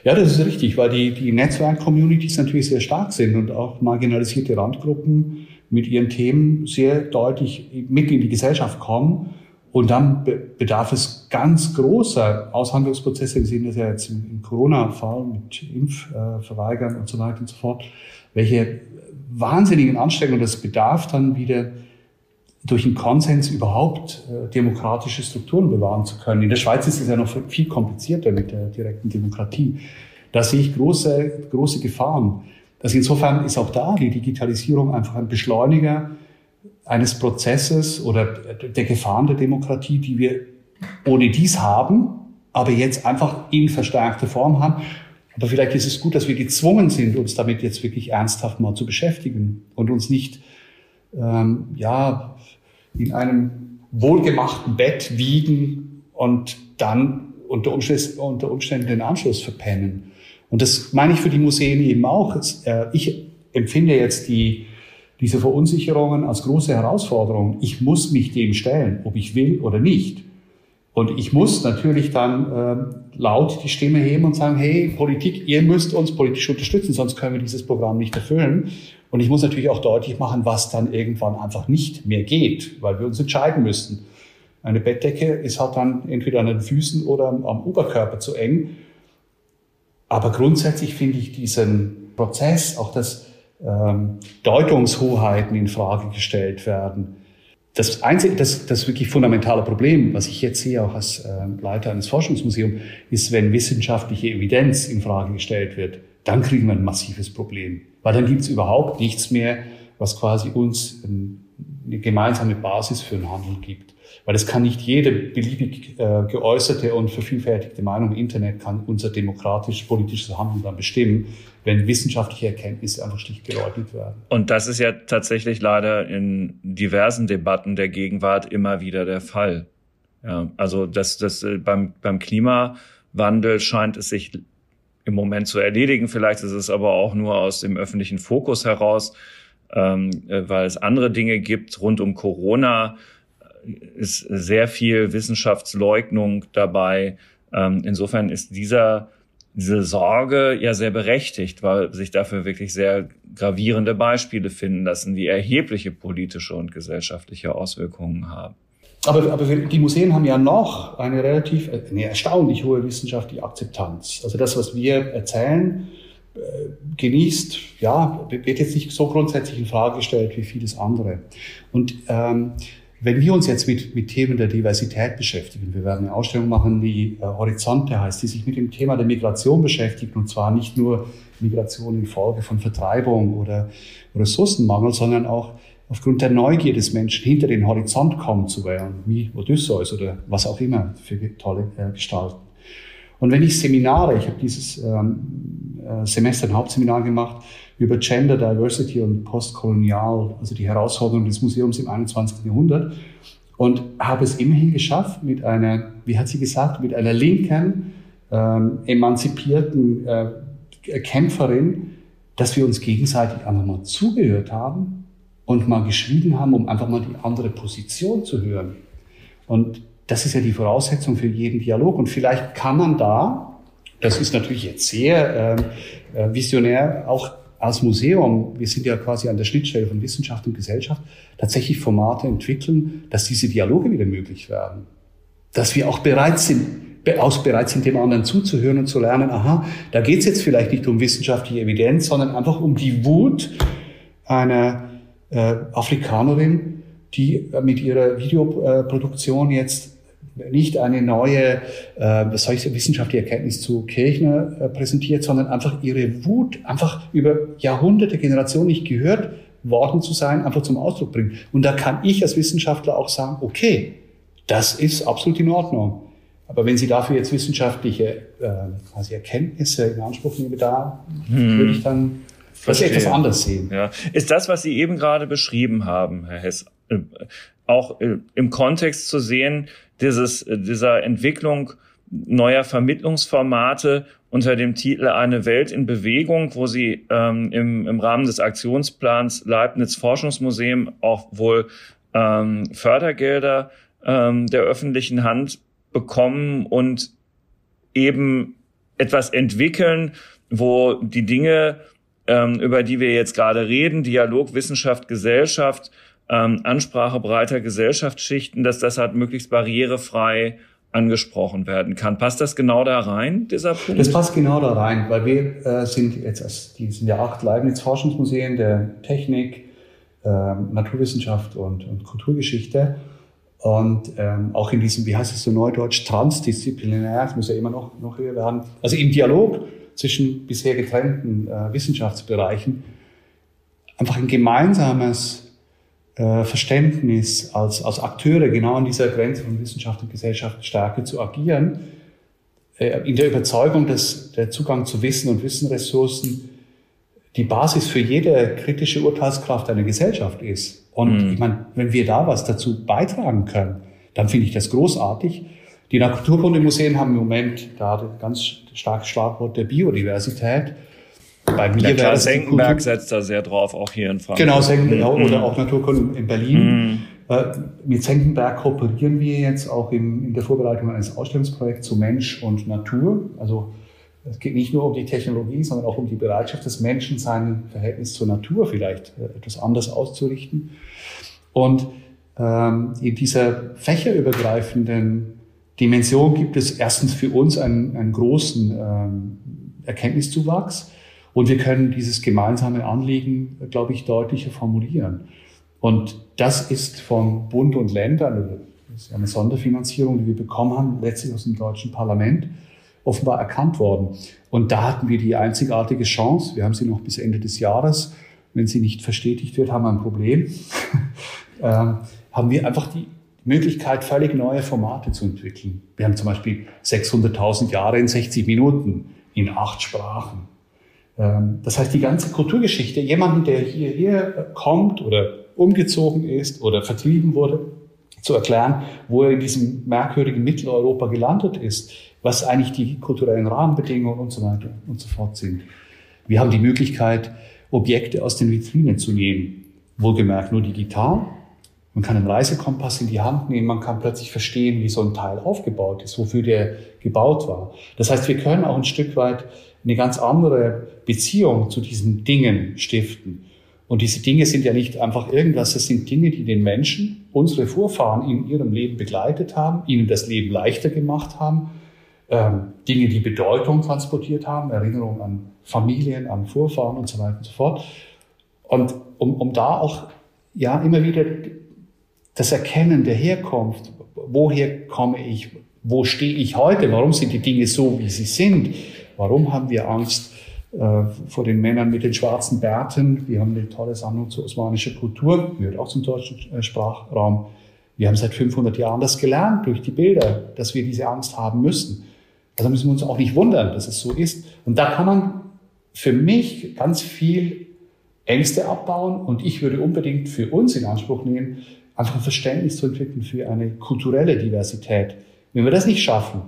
Ja, das ist richtig, weil die, die Netzwerk-Communities natürlich sehr stark sind und auch marginalisierte Randgruppen mit ihren Themen sehr deutlich mit in die Gesellschaft kommen. Und dann bedarf es ganz großer Aushandlungsprozesse. Wir sehen das ja jetzt im, Corona-Fall mit Impfverweigern und so weiter und so fort, welche wahnsinnigen Anstrengungen das bedarf dann wieder durch einen Konsens überhaupt äh, demokratische Strukturen bewahren zu können. In der Schweiz ist es ja noch viel komplizierter mit der direkten Demokratie. Da sehe ich große, große Gefahren. Also insofern ist auch da die Digitalisierung einfach ein Beschleuniger eines Prozesses oder der Gefahren der Demokratie, die wir ohne dies haben, aber jetzt einfach in verstärkter Form haben. Aber vielleicht ist es gut, dass wir gezwungen sind, uns damit jetzt wirklich ernsthaft mal zu beschäftigen und uns nicht ähm, ja in einem wohlgemachten Bett wiegen und dann unter Umständen, unter Umständen den Anschluss verpennen. Und das meine ich für die Museen eben auch. Äh, ich empfinde jetzt die, diese Verunsicherungen als große Herausforderung. Ich muss mich dem stellen, ob ich will oder nicht. Und ich muss natürlich dann äh, laut die Stimme heben und sagen, hey, Politik, ihr müsst uns politisch unterstützen, sonst können wir dieses Programm nicht erfüllen. Und ich muss natürlich auch deutlich machen, was dann irgendwann einfach nicht mehr geht, weil wir uns entscheiden müssen. Eine Bettdecke ist halt dann entweder an den Füßen oder am Oberkörper zu eng. Aber grundsätzlich finde ich diesen Prozess, auch dass ähm, Deutungshoheiten in Frage gestellt werden, das einzige, das, das wirklich fundamentale Problem, was ich jetzt sehe, auch als äh, Leiter eines Forschungsmuseums, ist, wenn wissenschaftliche Evidenz in Frage gestellt wird, dann kriegen wir ein massives Problem. Weil dann gibt es überhaupt nichts mehr, was quasi uns eine gemeinsame Basis für einen Handel gibt. Weil es kann nicht jede beliebig äh, geäußerte und vervielfältigte Meinung im Internet kann unser demokratisch-politisches Handeln dann bestimmen, wenn wissenschaftliche Erkenntnisse einfach schlicht geleugnet werden. Und das ist ja tatsächlich leider in diversen Debatten der Gegenwart immer wieder der Fall. Ja, also das, das äh, beim, beim Klimawandel scheint es sich im Moment zu erledigen. Vielleicht ist es aber auch nur aus dem öffentlichen Fokus heraus, ähm, äh, weil es andere Dinge gibt rund um Corona ist sehr viel Wissenschaftsleugnung dabei. Ähm, insofern ist dieser, diese Sorge ja sehr berechtigt, weil sich dafür wirklich sehr gravierende Beispiele finden lassen, die erhebliche politische und gesellschaftliche Auswirkungen haben. Aber, aber die Museen haben ja noch eine relativ, eine erstaunlich hohe wissenschaftliche Akzeptanz. Also das, was wir erzählen, äh, genießt, ja, wird jetzt nicht so grundsätzlich in Frage gestellt wie vieles andere. Und ähm, wenn wir uns jetzt mit, mit Themen der Diversität beschäftigen, wir werden eine Ausstellung machen, die äh, Horizonte heißt, die sich mit dem Thema der Migration beschäftigt und zwar nicht nur Migration infolge von Vertreibung oder Ressourcenmangel, sondern auch aufgrund der Neugier des Menschen hinter den Horizont kommen zu wollen, wie Odysseus oder was auch immer für tolle äh, Gestalten. Und wenn ich Seminare, ich habe dieses ähm, äh, Semester ein Hauptseminar gemacht, über Gender Diversity und Postkolonial, also die Herausforderungen des Museums im 21. Jahrhundert. Und habe es immerhin geschafft, mit einer, wie hat sie gesagt, mit einer linken, ähm, emanzipierten äh, Kämpferin, dass wir uns gegenseitig einfach mal zugehört haben und mal geschwiegen haben, um einfach mal die andere Position zu hören. Und das ist ja die Voraussetzung für jeden Dialog. Und vielleicht kann man da, das ist natürlich jetzt sehr äh, äh visionär, auch als Museum, wir sind ja quasi an der Schnittstelle von Wissenschaft und Gesellschaft, tatsächlich Formate entwickeln, dass diese Dialoge wieder möglich werden. Dass wir auch bereit sind, aus bereit sind, dem anderen zuzuhören und zu lernen, aha, da geht es jetzt vielleicht nicht um wissenschaftliche Evidenz, sondern einfach um die Wut einer äh, Afrikanerin, die mit ihrer Videoproduktion jetzt nicht eine neue, äh, was soll ich sagen, wissenschaftliche Erkenntnis zu Kirchner äh, präsentiert, sondern einfach ihre Wut, einfach über Jahrhunderte, Generationen nicht gehört worden zu sein, einfach zum Ausdruck bringt. Und da kann ich als Wissenschaftler auch sagen, okay, das ist absolut in Ordnung. Aber wenn Sie dafür jetzt wissenschaftliche äh, quasi Erkenntnisse in Anspruch nehmen, da hm. würde ich dann das etwas anders sehen. Ja. Ist das, was Sie eben gerade beschrieben haben, Herr Hess, äh, auch äh, im Kontext zu sehen, dieses, äh, dieser Entwicklung neuer Vermittlungsformate unter dem Titel Eine Welt in Bewegung, wo sie ähm, im, im Rahmen des Aktionsplans Leibniz Forschungsmuseum auch wohl ähm, Fördergelder ähm, der öffentlichen Hand bekommen und eben etwas entwickeln, wo die Dinge, ähm, über die wir jetzt gerade reden, Dialog, Wissenschaft, Gesellschaft, ähm, Ansprache breiter Gesellschaftsschichten, dass das halt möglichst barrierefrei angesprochen werden kann. Passt das genau da rein, dieser Punkt? Das passt genau da rein, weil wir äh, sind jetzt, die sind ja acht Leibniz-Forschungsmuseen der Technik, äh, Naturwissenschaft und, und Kulturgeschichte. Und ähm, auch in diesem, wie heißt es so neudeutsch, transdisziplinär, das muss ja immer noch, noch höher werden, also im Dialog zwischen bisher getrennten äh, Wissenschaftsbereichen, einfach ein gemeinsames äh, Verständnis als, als Akteure genau an dieser Grenze von Wissenschaft und Gesellschaft stärker zu agieren, äh, in der Überzeugung, dass der Zugang zu Wissen und Wissenressourcen die Basis für jede kritische Urteilskraft einer Gesellschaft ist. Und mhm. ich meine, wenn wir da was dazu beitragen können, dann finde ich das großartig. Die Naturkundemuseen haben im Moment da ganz starkes Schlagwort der Biodiversität. Bei mir ja, klar, Senckenberg setzt da sehr drauf, auch hier in Frankfurt. Genau, Senckenberg mhm. oder auch Naturkunde in Berlin. Mhm. Äh, mit Senckenberg kooperieren wir jetzt auch im, in der Vorbereitung eines Ausstellungsprojekts zu Mensch und Natur. Also es geht nicht nur um die Technologie, sondern auch um die Bereitschaft des Menschen, sein Verhältnis zur Natur vielleicht äh, etwas anders auszurichten. Und ähm, in dieser fächerübergreifenden Dimension gibt es erstens für uns einen, einen großen ähm, Erkenntniszuwachs und wir können dieses gemeinsame Anliegen, glaube ich, deutlicher formulieren. Und das ist von Bund und Ländern, das ist eine Sonderfinanzierung, die wir bekommen haben, letztlich aus dem deutschen Parlament, offenbar erkannt worden. Und da hatten wir die einzigartige Chance, wir haben sie noch bis Ende des Jahres, wenn sie nicht verstetigt wird, haben wir ein Problem, ähm, haben wir einfach die Möglichkeit, völlig neue Formate zu entwickeln. Wir haben zum Beispiel 600.000 Jahre in 60 Minuten in acht Sprachen. Ähm, das heißt, die ganze Kulturgeschichte, jemanden, der hierher kommt oder umgezogen ist oder vertrieben wurde, zu erklären, wo er in diesem merkwürdigen Mitteleuropa gelandet ist, was eigentlich die kulturellen Rahmenbedingungen und so weiter und so fort sind. Wir haben die Möglichkeit, Objekte aus den Vitrinen zu nehmen, wohlgemerkt nur digital. Man kann einen Reisekompass in die Hand nehmen, man kann plötzlich verstehen, wie so ein Teil aufgebaut ist, wofür der gebaut war. Das heißt, wir können auch ein Stück weit eine ganz andere Beziehung zu diesen Dingen stiften. Und diese Dinge sind ja nicht einfach irgendwas, das sind Dinge, die den Menschen, unsere Vorfahren in ihrem Leben begleitet haben, ihnen das Leben leichter gemacht haben, ähm, Dinge, die Bedeutung transportiert haben, Erinnerungen an Familien, an Vorfahren und so weiter und so fort. Und um, um da auch ja immer wieder das Erkennen der Herkunft, woher komme ich, wo stehe ich heute, warum sind die Dinge so, wie sie sind, warum haben wir Angst äh, vor den Männern mit den schwarzen Bärten. Wir haben eine tolle Sammlung zur osmanischer Kultur, gehört auch zum deutschen äh, Sprachraum. Wir haben seit 500 Jahren das gelernt durch die Bilder, dass wir diese Angst haben müssen. Also müssen wir uns auch nicht wundern, dass es so ist. Und da kann man für mich ganz viel Ängste abbauen und ich würde unbedingt für uns in Anspruch nehmen, einfach ein Verständnis zu entwickeln für eine kulturelle Diversität. Wenn wir das nicht schaffen,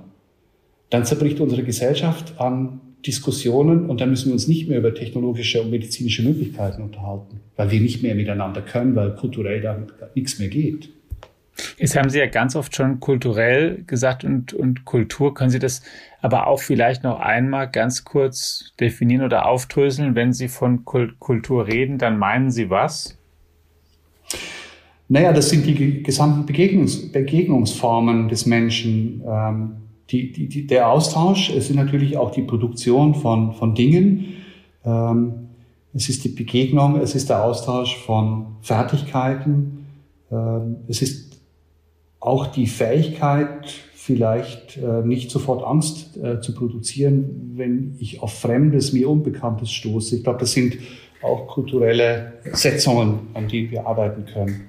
dann zerbricht unsere Gesellschaft an Diskussionen und dann müssen wir uns nicht mehr über technologische und medizinische Möglichkeiten unterhalten, weil wir nicht mehr miteinander können, weil kulturell da nichts mehr geht. Jetzt haben Sie ja ganz oft schon kulturell gesagt und, und Kultur. Können Sie das aber auch vielleicht noch einmal ganz kurz definieren oder aufdröseln? Wenn Sie von Kultur reden, dann meinen Sie was? Naja, das sind die gesamten Begegnungs Begegnungsformen des Menschen. Ähm, die, die, die, der Austausch, es ist natürlich auch die Produktion von, von Dingen. Ähm, es ist die Begegnung, es ist der Austausch von Fertigkeiten. Ähm, es ist auch die Fähigkeit, vielleicht äh, nicht sofort Angst äh, zu produzieren, wenn ich auf Fremdes, mir Unbekanntes stoße. Ich glaube, das sind auch kulturelle Setzungen, an denen wir arbeiten können.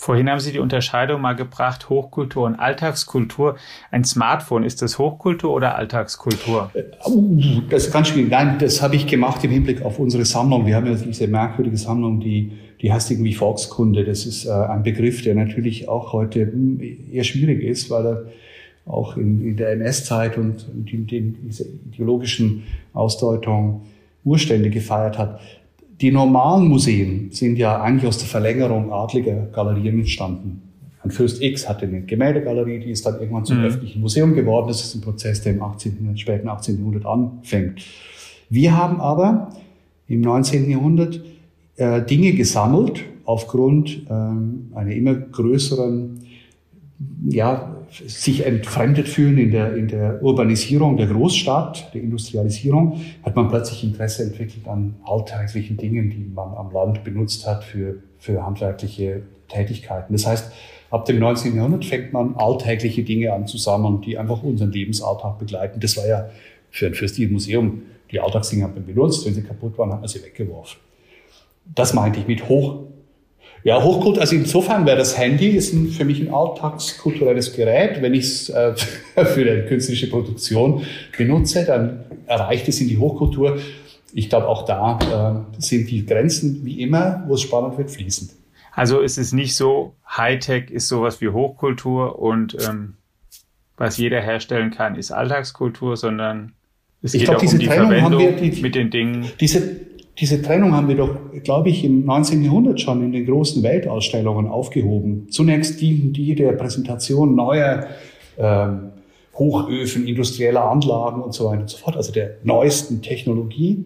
Vorhin haben Sie die Unterscheidung mal gebracht, Hochkultur und Alltagskultur. Ein Smartphone, ist das Hochkultur oder Alltagskultur? Äh, das ganz schwierig. Nein, das habe ich gemacht im Hinblick auf unsere Sammlung. Wir haben ja diese merkwürdige Sammlung, die, die heißt irgendwie Volkskunde. Das ist äh, ein Begriff, der natürlich auch heute hm, eher schwierig ist, weil er auch in, in der NS-Zeit und in, in dieser ideologischen Ausdeutung Urstände gefeiert hat. Die normalen Museen sind ja eigentlich aus der Verlängerung adliger Galerien entstanden. ein Fürst X hatte eine Gemäldegalerie, die ist dann irgendwann zum mhm. öffentlichen Museum geworden. Das ist ein Prozess, der im 18., späten 18. Jahrhundert anfängt. Wir haben aber im 19. Jahrhundert äh, Dinge gesammelt aufgrund ähm, einer immer größeren, ja, sich entfremdet fühlen in der, in der Urbanisierung der Großstadt, der Industrialisierung, hat man plötzlich Interesse entwickelt an alltäglichen Dingen, die man am Land benutzt hat für, für handwerkliche Tätigkeiten. Das heißt, ab dem 19. Jahrhundert fängt man alltägliche Dinge an zusammen, die einfach unseren Lebensalltag begleiten. Das war ja für ein fürstliches Museum, die Alltagsdinge hat man benutzt, wenn sie kaputt waren, hat man sie weggeworfen. Das meinte ich mit hoch ja, Hochkult, also insofern wäre das Handy ist ein, für mich ein alltagskulturelles Gerät. Wenn ich es äh, für eine künstliche Produktion benutze, dann erreicht es in die Hochkultur. Ich glaube, auch da äh, sind die Grenzen wie immer, wo es spannend wird, fließend. Also ist es nicht so, Hightech ist sowas wie Hochkultur und ähm, was jeder herstellen kann, ist Alltagskultur, sondern es ich geht glaub, auch um die Trennung Verwendung die, mit den Dingen. Diese, diese Trennung haben wir doch, glaube ich, im 19. Jahrhundert schon in den großen Weltausstellungen aufgehoben. Zunächst dienten die der Präsentation neuer ähm, Hochöfen, industrieller Anlagen und so weiter und so fort, also der neuesten Technologie.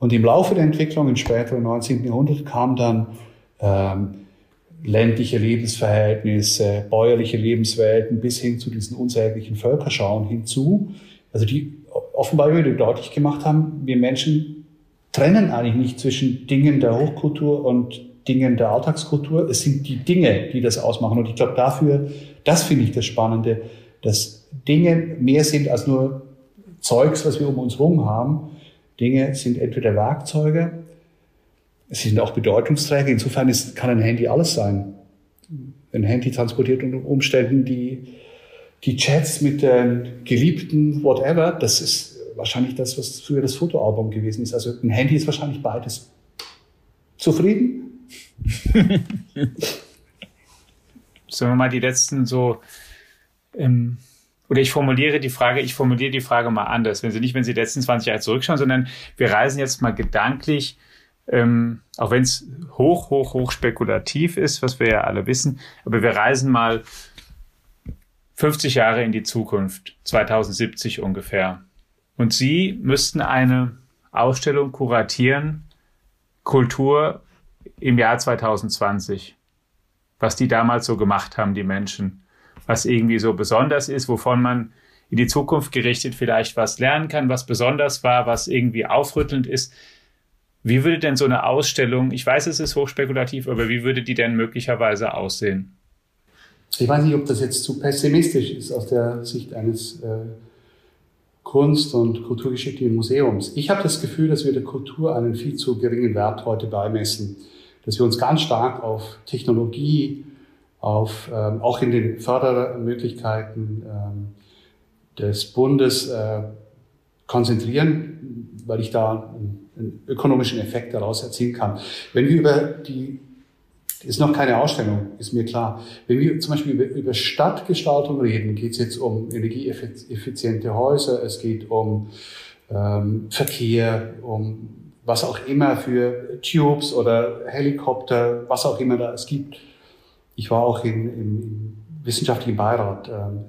Und im Laufe der Entwicklung im späteren 19. Jahrhundert kam dann ähm, ländliche Lebensverhältnisse, bäuerliche Lebenswelten bis hin zu diesen unsäglichen Völkerschauen hinzu. Also die offenbar wieder deutlich gemacht haben, wir Menschen trennen eigentlich nicht zwischen Dingen der Hochkultur und Dingen der Alltagskultur. Es sind die Dinge, die das ausmachen. Und ich glaube, dafür, das finde ich das Spannende, dass Dinge mehr sind als nur Zeugs, was wir um uns herum haben. Dinge sind entweder Werkzeuge, sie sind auch Bedeutungsträger. Insofern ist, kann ein Handy alles sein. Ein Handy transportiert unter Umständen die, die Chats mit den Geliebten, whatever. Das ist wahrscheinlich das, was früher das Fotoalbum gewesen ist. Also ein Handy ist wahrscheinlich beides. Zufrieden? Sollen wir mal die letzten so, ähm, oder ich formuliere die Frage, ich formuliere die Frage mal anders. Wenn Sie nicht, wenn Sie die letzten 20 Jahre zurückschauen, sondern wir reisen jetzt mal gedanklich, ähm, auch wenn es hoch, hoch, hoch spekulativ ist, was wir ja alle wissen, aber wir reisen mal 50 Jahre in die Zukunft, 2070 ungefähr. Und Sie müssten eine Ausstellung kuratieren, Kultur im Jahr 2020. Was die damals so gemacht haben, die Menschen. Was irgendwie so besonders ist, wovon man in die Zukunft gerichtet vielleicht was lernen kann, was besonders war, was irgendwie aufrüttelnd ist. Wie würde denn so eine Ausstellung, ich weiß, es ist hochspekulativ, aber wie würde die denn möglicherweise aussehen? Ich weiß nicht, ob das jetzt zu pessimistisch ist aus der Sicht eines äh, Kunst- und Kulturgeschichtlichen Museums. Ich habe das Gefühl, dass wir der Kultur einen viel zu geringen Wert heute beimessen, dass wir uns ganz stark auf Technologie, auf ähm, auch in den Fördermöglichkeiten ähm, des Bundes äh, konzentrieren, weil ich da einen, einen ökonomischen Effekt daraus erzielen kann. Wenn wir über die ist noch keine Ausstellung, ist mir klar. Wenn wir zum Beispiel über, Stadtgestaltung reden, geht es jetzt um energieeffiziente Häuser, es geht um ähm, Verkehr, um was auch immer für Tubes oder Helikopter, was auch immer da es gibt. Ich war auch in, im, wissenschaftlichen Beirat ähm,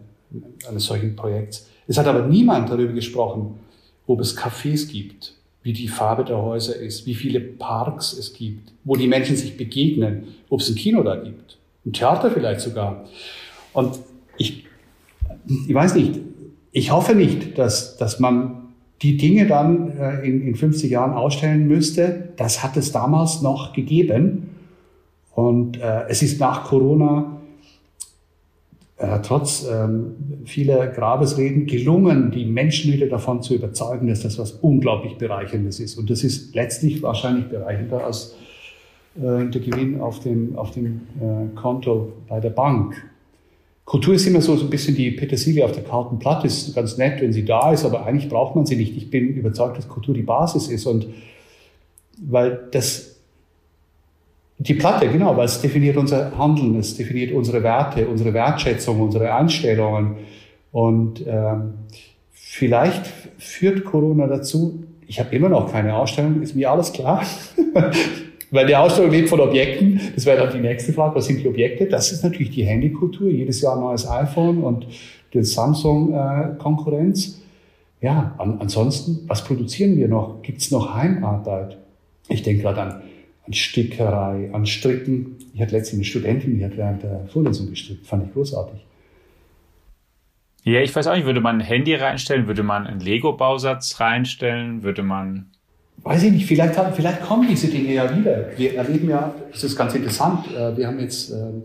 eines solchen Projekts. Es hat aber niemand darüber gesprochen, ob es Cafés gibt, wie die Farbe der Häuser ist, wie viele Parks es gibt, wo die Menschen sich begegnen, ob es ein Kino da gibt, ein Theater vielleicht sogar. Und ich, ich weiß nicht, ich hoffe nicht, dass, dass man die Dinge dann äh, in, in 50 Jahren ausstellen müsste. Das hat es damals noch gegeben. Und äh, es ist nach Corona trotz ähm, vieler Grabesreden gelungen, die Menschen wieder davon zu überzeugen, dass das was unglaublich Bereicherndes ist. Und das ist letztlich wahrscheinlich bereichernder als äh, der Gewinn auf dem, auf dem äh, Konto bei der Bank. Kultur ist immer so, so ein bisschen die Petersilie auf der kalten Platte. Ist ganz nett, wenn sie da ist, aber eigentlich braucht man sie nicht. Ich bin überzeugt, dass Kultur die Basis ist und weil das die Platte, genau, weil es definiert unser Handeln, es definiert unsere Werte, unsere Wertschätzung, unsere Einstellungen. Und ähm, vielleicht führt Corona dazu, ich habe immer noch keine Ausstellung, ist mir alles klar. Weil die Ausstellung lebt von Objekten. Das wäre dann die nächste Frage. Was sind die Objekte? Das ist natürlich die Handykultur. Jedes Jahr ein neues iPhone und die Samsung-Konkurrenz. ja, an, ansonsten, was produzieren wir noch? Gibt es noch Heimarbeit? Ich denke gerade an, an Stickerei, an Stricken. Ich hatte letztens eine Studentin, die hat während der Vorlesung gestrickt. Fand ich großartig. Ja, ich weiß auch nicht, würde man ein Handy reinstellen, würde man einen Lego-Bausatz reinstellen, würde man. Weiß ich nicht, vielleicht, haben, vielleicht kommen diese Dinge ja wieder. Wir erleben ja, das ist ganz interessant, äh, wir haben jetzt ähm,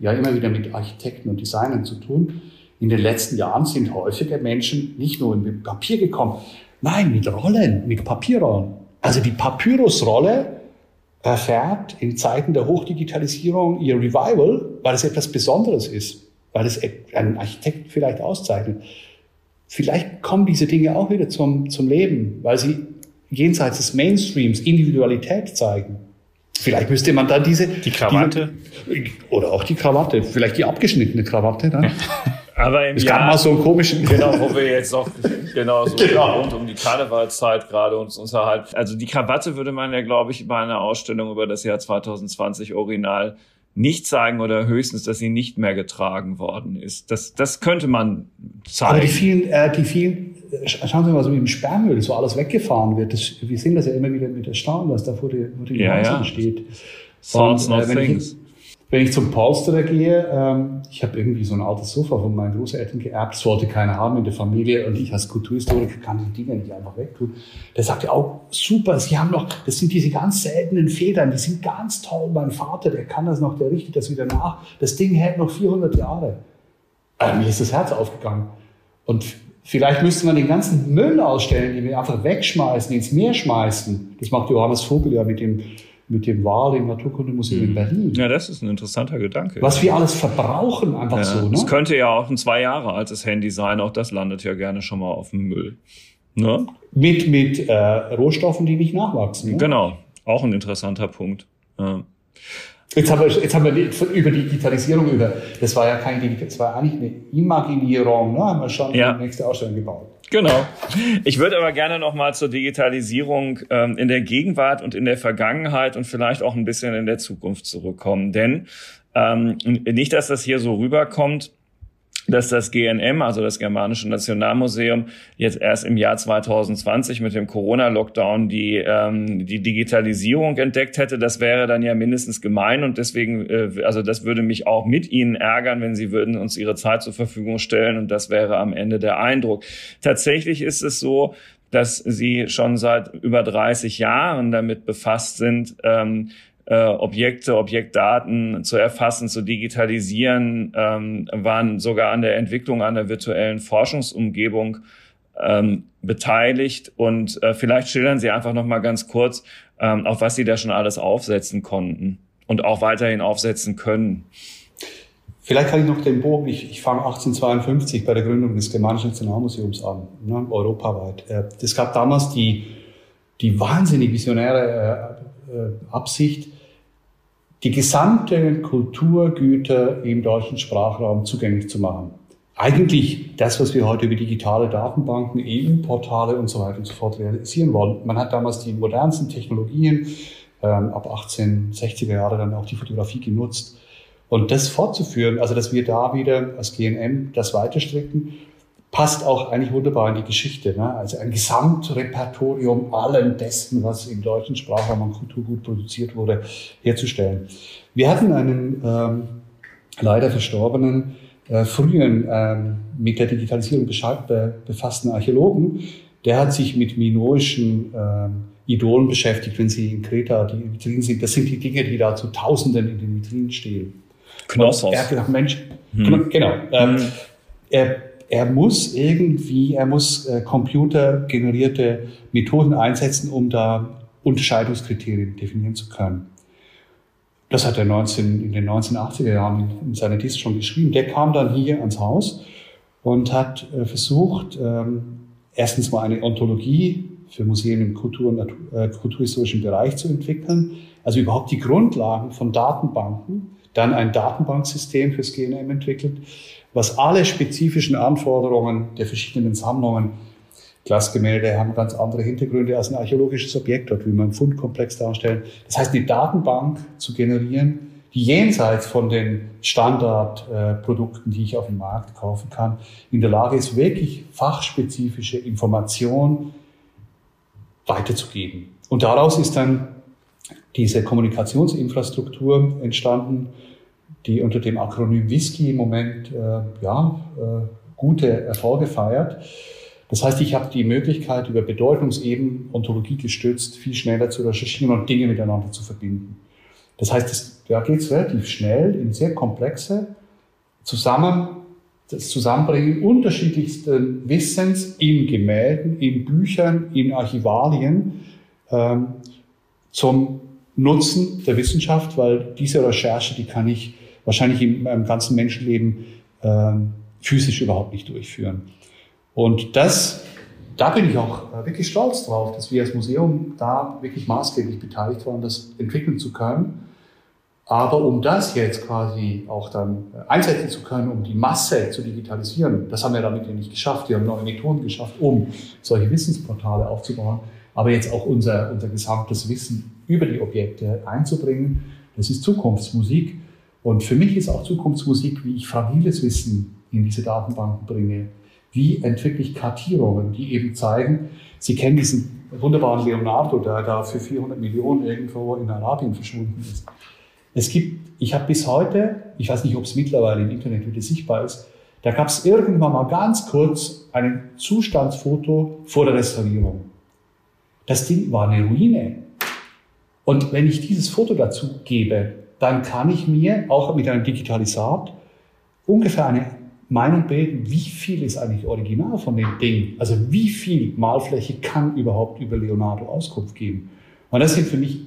ja immer wieder mit Architekten und Designern zu tun. In den letzten Jahren sind häufiger Menschen nicht nur mit Papier gekommen, nein, mit Rollen, mit Papierrollen. Also die Papyrusrolle erfährt in Zeiten der Hochdigitalisierung ihr Revival, weil es etwas Besonderes ist weil es einen Architekt vielleicht auszeichnet. Vielleicht kommen diese Dinge auch wieder zum, zum Leben, weil sie jenseits des Mainstreams Individualität zeigen. Vielleicht müsste man dann diese... Die Krawatte? Die, oder auch die Krawatte, vielleicht die abgeschnittene Krawatte dann. Aber im es Jahr, gab mal so einen komischen... Genau, wo wir jetzt noch genau so genau. rund um die Karnevalszeit gerade uns unterhalten. Also die Krawatte würde man ja, glaube ich, bei einer Ausstellung über das Jahr 2020 original nicht zeigen oder höchstens, dass sie nicht mehr getragen worden ist. Das, das könnte man zeigen. Aber die vielen, äh, die vielen, schauen Sie mal, so wie im Sperrmüll, so alles weggefahren wird. Das, wir sehen das ja immer wieder mit Erstaunen, was da vor den vor die ja, ja. steht. Sounds not äh, things. Wenn ich zum Polsterer gehe, ähm, ich habe irgendwie so ein altes Sofa von meinen Großeltern geerbt, das wollte keiner haben in der Familie und ich als Kulturhistoriker kann die Dinge nicht einfach wegtun. Der sagte auch, super, Sie haben noch, das sind diese ganz seltenen Federn, die sind ganz toll. Mein Vater, der kann das noch, der richtet das wieder nach. Das Ding hält noch 400 Jahre. Also mir ist das Herz aufgegangen. Und vielleicht müsste man den ganzen Müll ausstellen, den wir einfach wegschmeißen, ins Meer schmeißen. Das macht Johannes Vogel ja mit dem mit dem Wahl im Naturkundemuseum in mhm. Berlin. Ja, das ist ein interessanter Gedanke. Was wir alles verbrauchen, einfach ja, so. Ne? Es könnte ja auch ein zwei Jahre altes Handy sein, auch das landet ja gerne schon mal auf dem Müll. Ne? Mit, mit äh, Rohstoffen, die nicht nachwachsen. Ne? Genau, auch ein interessanter Punkt. Ja. Jetzt haben, wir, jetzt haben wir über Digitalisierung, über, das war ja kein Digitalisierung, das war eigentlich eine Imaginierung, ne? haben wir schon ja. die nächste Ausstellung gebaut. Genau. Ich würde aber gerne noch mal zur Digitalisierung ähm, in der Gegenwart und in der Vergangenheit und vielleicht auch ein bisschen in der Zukunft zurückkommen. Denn ähm, nicht, dass das hier so rüberkommt, dass das GNM, also das Germanische Nationalmuseum, jetzt erst im Jahr 2020 mit dem Corona-Lockdown die, ähm, die Digitalisierung entdeckt hätte. Das wäre dann ja mindestens gemein und deswegen, äh, also das würde mich auch mit Ihnen ärgern, wenn Sie würden uns Ihre Zeit zur Verfügung stellen und das wäre am Ende der Eindruck. Tatsächlich ist es so, dass Sie schon seit über 30 Jahren damit befasst sind, ähm, äh, Objekte, Objektdaten zu erfassen, zu digitalisieren, ähm, waren sogar an der Entwicklung einer virtuellen Forschungsumgebung ähm, beteiligt. Und äh, vielleicht schildern Sie einfach noch mal ganz kurz, ähm, auf was Sie da schon alles aufsetzen konnten und auch weiterhin aufsetzen können. Vielleicht kann ich noch den Bogen, ich, ich fange 1852 bei der Gründung des Germanischen Nationalmuseums an, ne, europaweit. Es äh, gab damals die, die wahnsinnig visionäre äh, äh, Absicht, die gesamte Kulturgüter im deutschen Sprachraum zugänglich zu machen. Eigentlich das, was wir heute über digitale Datenbanken, EU-Portale und so weiter und so fort realisieren wollen. Man hat damals die modernsten Technologien, ähm, ab 1860er Jahre dann auch die Fotografie genutzt. Und das fortzuführen, also dass wir da wieder als GNM das weiterstricken, passt auch eigentlich wunderbar in die Geschichte. Ne? Also ein Gesamtrepertorium allem dessen, was im deutschen Sprachraum an Kulturgut produziert wurde, herzustellen. Wir hatten einen ähm, leider verstorbenen, äh, frühen ähm, mit der Digitalisierung be befassten Archäologen, der hat sich mit minoischen ähm, Idolen beschäftigt, wenn sie in Kreta die Vitrinen sind. Das sind die Dinge, die da zu Tausenden in den Vitrinen stehen. Knossos. Er hat gedacht, Mensch, hm. genau. Ähm, hm. er er muss irgendwie, er muss äh, computergenerierte Methoden einsetzen, um da Unterscheidungskriterien definieren zu können. Das hat er 19, in den 1980er Jahren in seiner These schon geschrieben. Der kam dann hier ans Haus und hat äh, versucht, ähm, erstens mal eine Ontologie für Museen im Kultur- und äh, kulturhistorischen Bereich zu entwickeln, also überhaupt die Grundlagen von Datenbanken, dann ein Datenbanksystem fürs GNM entwickelt, was alle spezifischen Anforderungen der verschiedenen Sammlungen Glasgemälde haben ganz andere Hintergründe als ein archäologisches Objekt. Dort will man einen Fundkomplex darstellen. Das heißt, die Datenbank zu generieren, die jenseits von den Standardprodukten, die ich auf dem Markt kaufen kann, in der Lage ist, wirklich fachspezifische Informationen weiterzugeben. Und daraus ist dann diese Kommunikationsinfrastruktur entstanden, die unter dem Akronym Whisky im Moment äh, ja, äh, gute Erfolge feiert. Das heißt, ich habe die Möglichkeit, über Bedeutungseben, Ontologie gestützt, viel schneller zu recherchieren und Dinge miteinander zu verbinden. Das heißt, das, da geht es relativ schnell in sehr komplexe zusammen das Zusammenbringen unterschiedlichsten Wissens in Gemälden, in Büchern, in Archivalien ähm, zum Nutzen der Wissenschaft, weil diese Recherche, die kann ich wahrscheinlich in meinem ganzen Menschenleben ähm, physisch überhaupt nicht durchführen. Und das, da bin ich auch äh, wirklich stolz drauf, dass wir als Museum da wirklich maßgeblich beteiligt waren, das entwickeln zu können. Aber um das jetzt quasi auch dann äh, einsetzen zu können, um die Masse zu digitalisieren, das haben wir damit ja nicht geschafft. Wir haben neue Methoden geschafft, um solche Wissensportale aufzubauen. Aber jetzt auch unser, unser gesamtes Wissen über die Objekte einzubringen, das ist Zukunftsmusik. Und für mich ist auch Zukunftsmusik, wie ich fragiles Wissen in diese Datenbanken bringe. Wie entwickle ich Kartierungen, die eben zeigen, Sie kennen diesen wunderbaren Leonardo, der da für 400 Millionen irgendwo in Arabien verschwunden ist. Es gibt, ich habe bis heute, ich weiß nicht, ob es mittlerweile im Internet wieder sichtbar ist, da gab es irgendwann mal ganz kurz ein Zustandsfoto vor der Restaurierung. Das Ding war eine Ruine. Und wenn ich dieses Foto dazu gebe, dann kann ich mir auch mit einem Digitalisat ungefähr eine Meinung bilden, wie viel ist eigentlich original von dem Ding? Also wie viel Malfläche kann überhaupt über Leonardo Auskunft geben? Und das sind für mich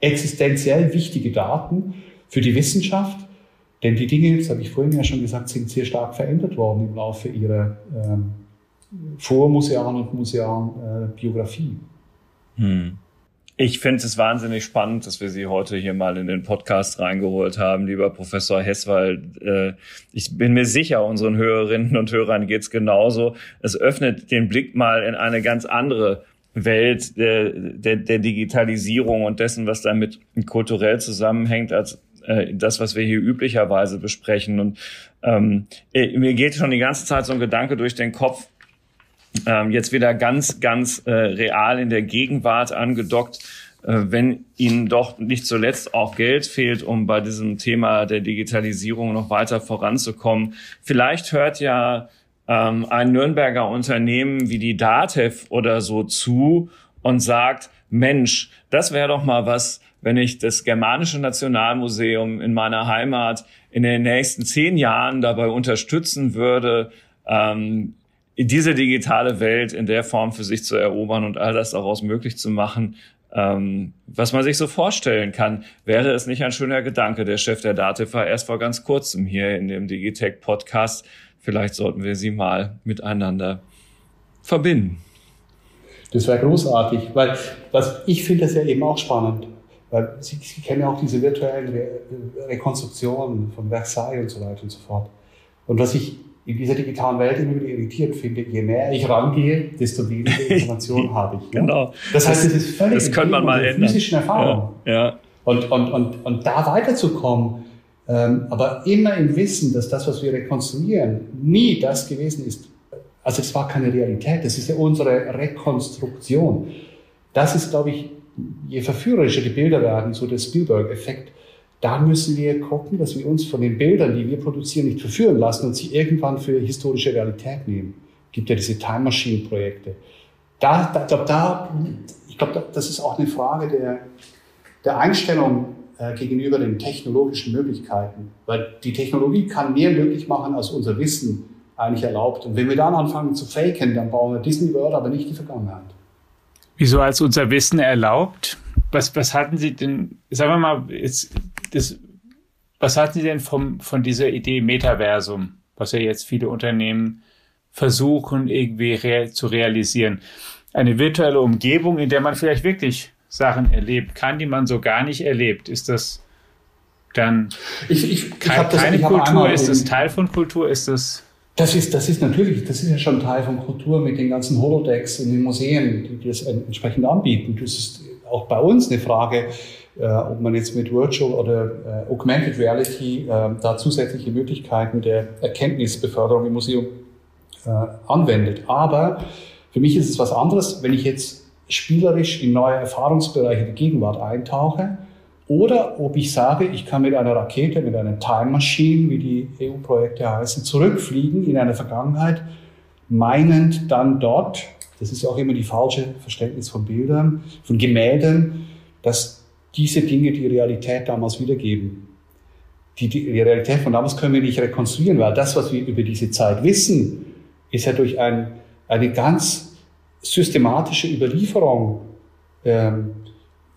existenziell wichtige Daten für die Wissenschaft, denn die Dinge, das habe ich vorhin ja schon gesagt, sind sehr stark verändert worden im Laufe ihrer ähm, vormusealen und musealen äh, Biografie. Hm. Ich finde es wahnsinnig spannend, dass wir Sie heute hier mal in den Podcast reingeholt haben, lieber Professor Hess, weil äh, ich bin mir sicher, unseren Hörerinnen und Hörern geht's genauso. Es öffnet den Blick mal in eine ganz andere Welt der, der, der Digitalisierung und dessen, was damit kulturell zusammenhängt, als äh, das, was wir hier üblicherweise besprechen. Und ähm, äh, mir geht schon die ganze Zeit so ein Gedanke durch den Kopf, ähm, jetzt wieder ganz, ganz äh, real in der Gegenwart angedockt, äh, wenn Ihnen doch nicht zuletzt auch Geld fehlt, um bei diesem Thema der Digitalisierung noch weiter voranzukommen. Vielleicht hört ja ähm, ein Nürnberger Unternehmen wie die DATEV oder so zu und sagt, Mensch, das wäre doch mal was, wenn ich das Germanische Nationalmuseum in meiner Heimat in den nächsten zehn Jahren dabei unterstützen würde, ähm, diese digitale Welt in der Form für sich zu erobern und all das daraus möglich zu machen, ähm, was man sich so vorstellen kann. Wäre es nicht ein schöner Gedanke? Der Chef der DATEV war erst vor ganz kurzem hier in dem Digitech Podcast Vielleicht sollten wir sie mal miteinander verbinden. Das wäre großartig, weil was ich finde das ja eben auch spannend, weil Sie, sie kennen ja auch diese virtuellen Re Rekonstruktionen von Versailles und so weiter und so fort. Und was ich in dieser digitalen Welt immer wieder irritierend finde, je näher ich rangehe, desto weniger Informationen habe ich. Ne? Genau. Das heißt, es ist völlig das könnte man mal ändern. physischen Erfahrung. Ja, ja. Und, und, und, und da weiterzukommen, ähm, aber immer im Wissen, dass das, was wir rekonstruieren, nie das gewesen ist. Also es war keine Realität, das ist ja unsere Rekonstruktion. Das ist, glaube ich, je verführerischer die Bilder werden, so der Spielberg-Effekt, da müssen wir gucken, dass wir uns von den Bildern, die wir produzieren, nicht verführen lassen und sie irgendwann für historische Realität nehmen. Es gibt ja diese Time Machine Projekte. Da, da, glaub, da, ich glaube, das ist auch eine Frage der, der Einstellung äh, gegenüber den technologischen Möglichkeiten. Weil die Technologie kann mehr möglich machen, als unser Wissen eigentlich erlaubt. Und wenn wir dann anfangen zu faken, dann bauen wir Disney World, aber nicht die Vergangenheit. Wieso als unser Wissen erlaubt? Was, was hatten Sie denn, sagen wir mal, jetzt, das, was hatten Sie denn vom, von dieser Idee Metaversum, was ja jetzt viele Unternehmen versuchen irgendwie real, zu realisieren? Eine virtuelle Umgebung, in der man vielleicht wirklich Sachen erlebt kann, die man so gar nicht erlebt. Ist das dann ich, ich, kein, ich das, keine Kultur? Ist das Teil von Kultur? Ist das Das ist, das ist natürlich, das ist ja schon Teil von Kultur mit den ganzen Holodecks in den Museen, die, das entsprechend anbieten. Das ist auch bei uns eine Frage, ob man jetzt mit Virtual oder äh, Augmented Reality äh, da zusätzliche Möglichkeiten der Erkenntnisbeförderung im Museum äh, anwendet. Aber für mich ist es was anderes, wenn ich jetzt spielerisch in neue Erfahrungsbereiche der Gegenwart eintauche oder ob ich sage, ich kann mit einer Rakete, mit einer Time Machine, wie die EU-Projekte heißen, zurückfliegen in eine Vergangenheit, meinend dann dort, das ist ja auch immer die falsche Verständnis von Bildern, von Gemälden, dass diese Dinge die Realität damals wiedergeben. Die, die, Realität von damals können wir nicht rekonstruieren, weil das, was wir über diese Zeit wissen, ist ja durch ein, eine ganz systematische Überlieferung ähm,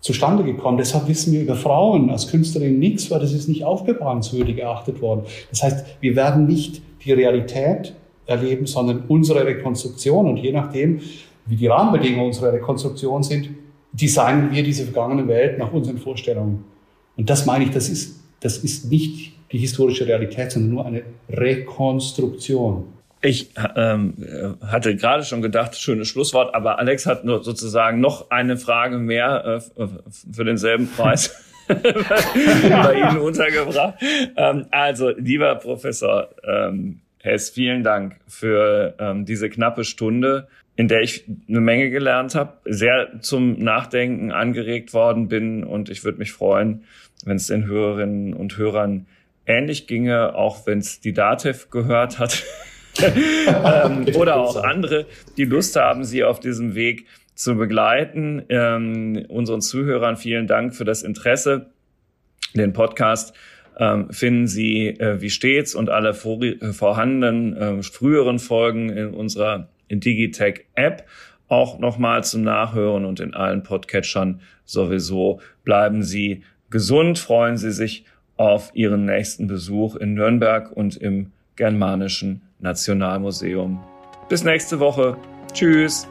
zustande gekommen. Deshalb wissen wir über Frauen als Künstlerin nichts, weil das ist nicht aufbewahrungswürdig erachtet worden. Das heißt, wir werden nicht die Realität erleben, sondern unsere Rekonstruktion. Und je nachdem, wie die Rahmenbedingungen unserer Rekonstruktion sind, designen wir diese vergangene Welt nach unseren Vorstellungen. Und das meine ich, das ist, das ist nicht die historische Realität, sondern nur eine Rekonstruktion. Ich ähm, hatte gerade schon gedacht, schönes Schlusswort, aber Alex hat nur sozusagen noch eine Frage mehr äh, für denselben Preis bei Ihnen untergebracht. Ähm, also, lieber Professor ähm, Hess, vielen Dank für ähm, diese knappe Stunde in der ich eine Menge gelernt habe, sehr zum Nachdenken angeregt worden bin und ich würde mich freuen, wenn es den Hörerinnen und Hörern ähnlich ginge, auch wenn es die DATEV gehört hat ähm, oder auch andere, die Lust haben, sie auf diesem Weg zu begleiten. Ähm, unseren Zuhörern vielen Dank für das Interesse. Den Podcast ähm, finden Sie äh, wie stets und alle vor, vorhandenen äh, früheren Folgen in unserer Digitech App auch nochmal zum Nachhören und in allen Podcatchern sowieso. Bleiben Sie gesund, freuen Sie sich auf Ihren nächsten Besuch in Nürnberg und im Germanischen Nationalmuseum. Bis nächste Woche. Tschüss.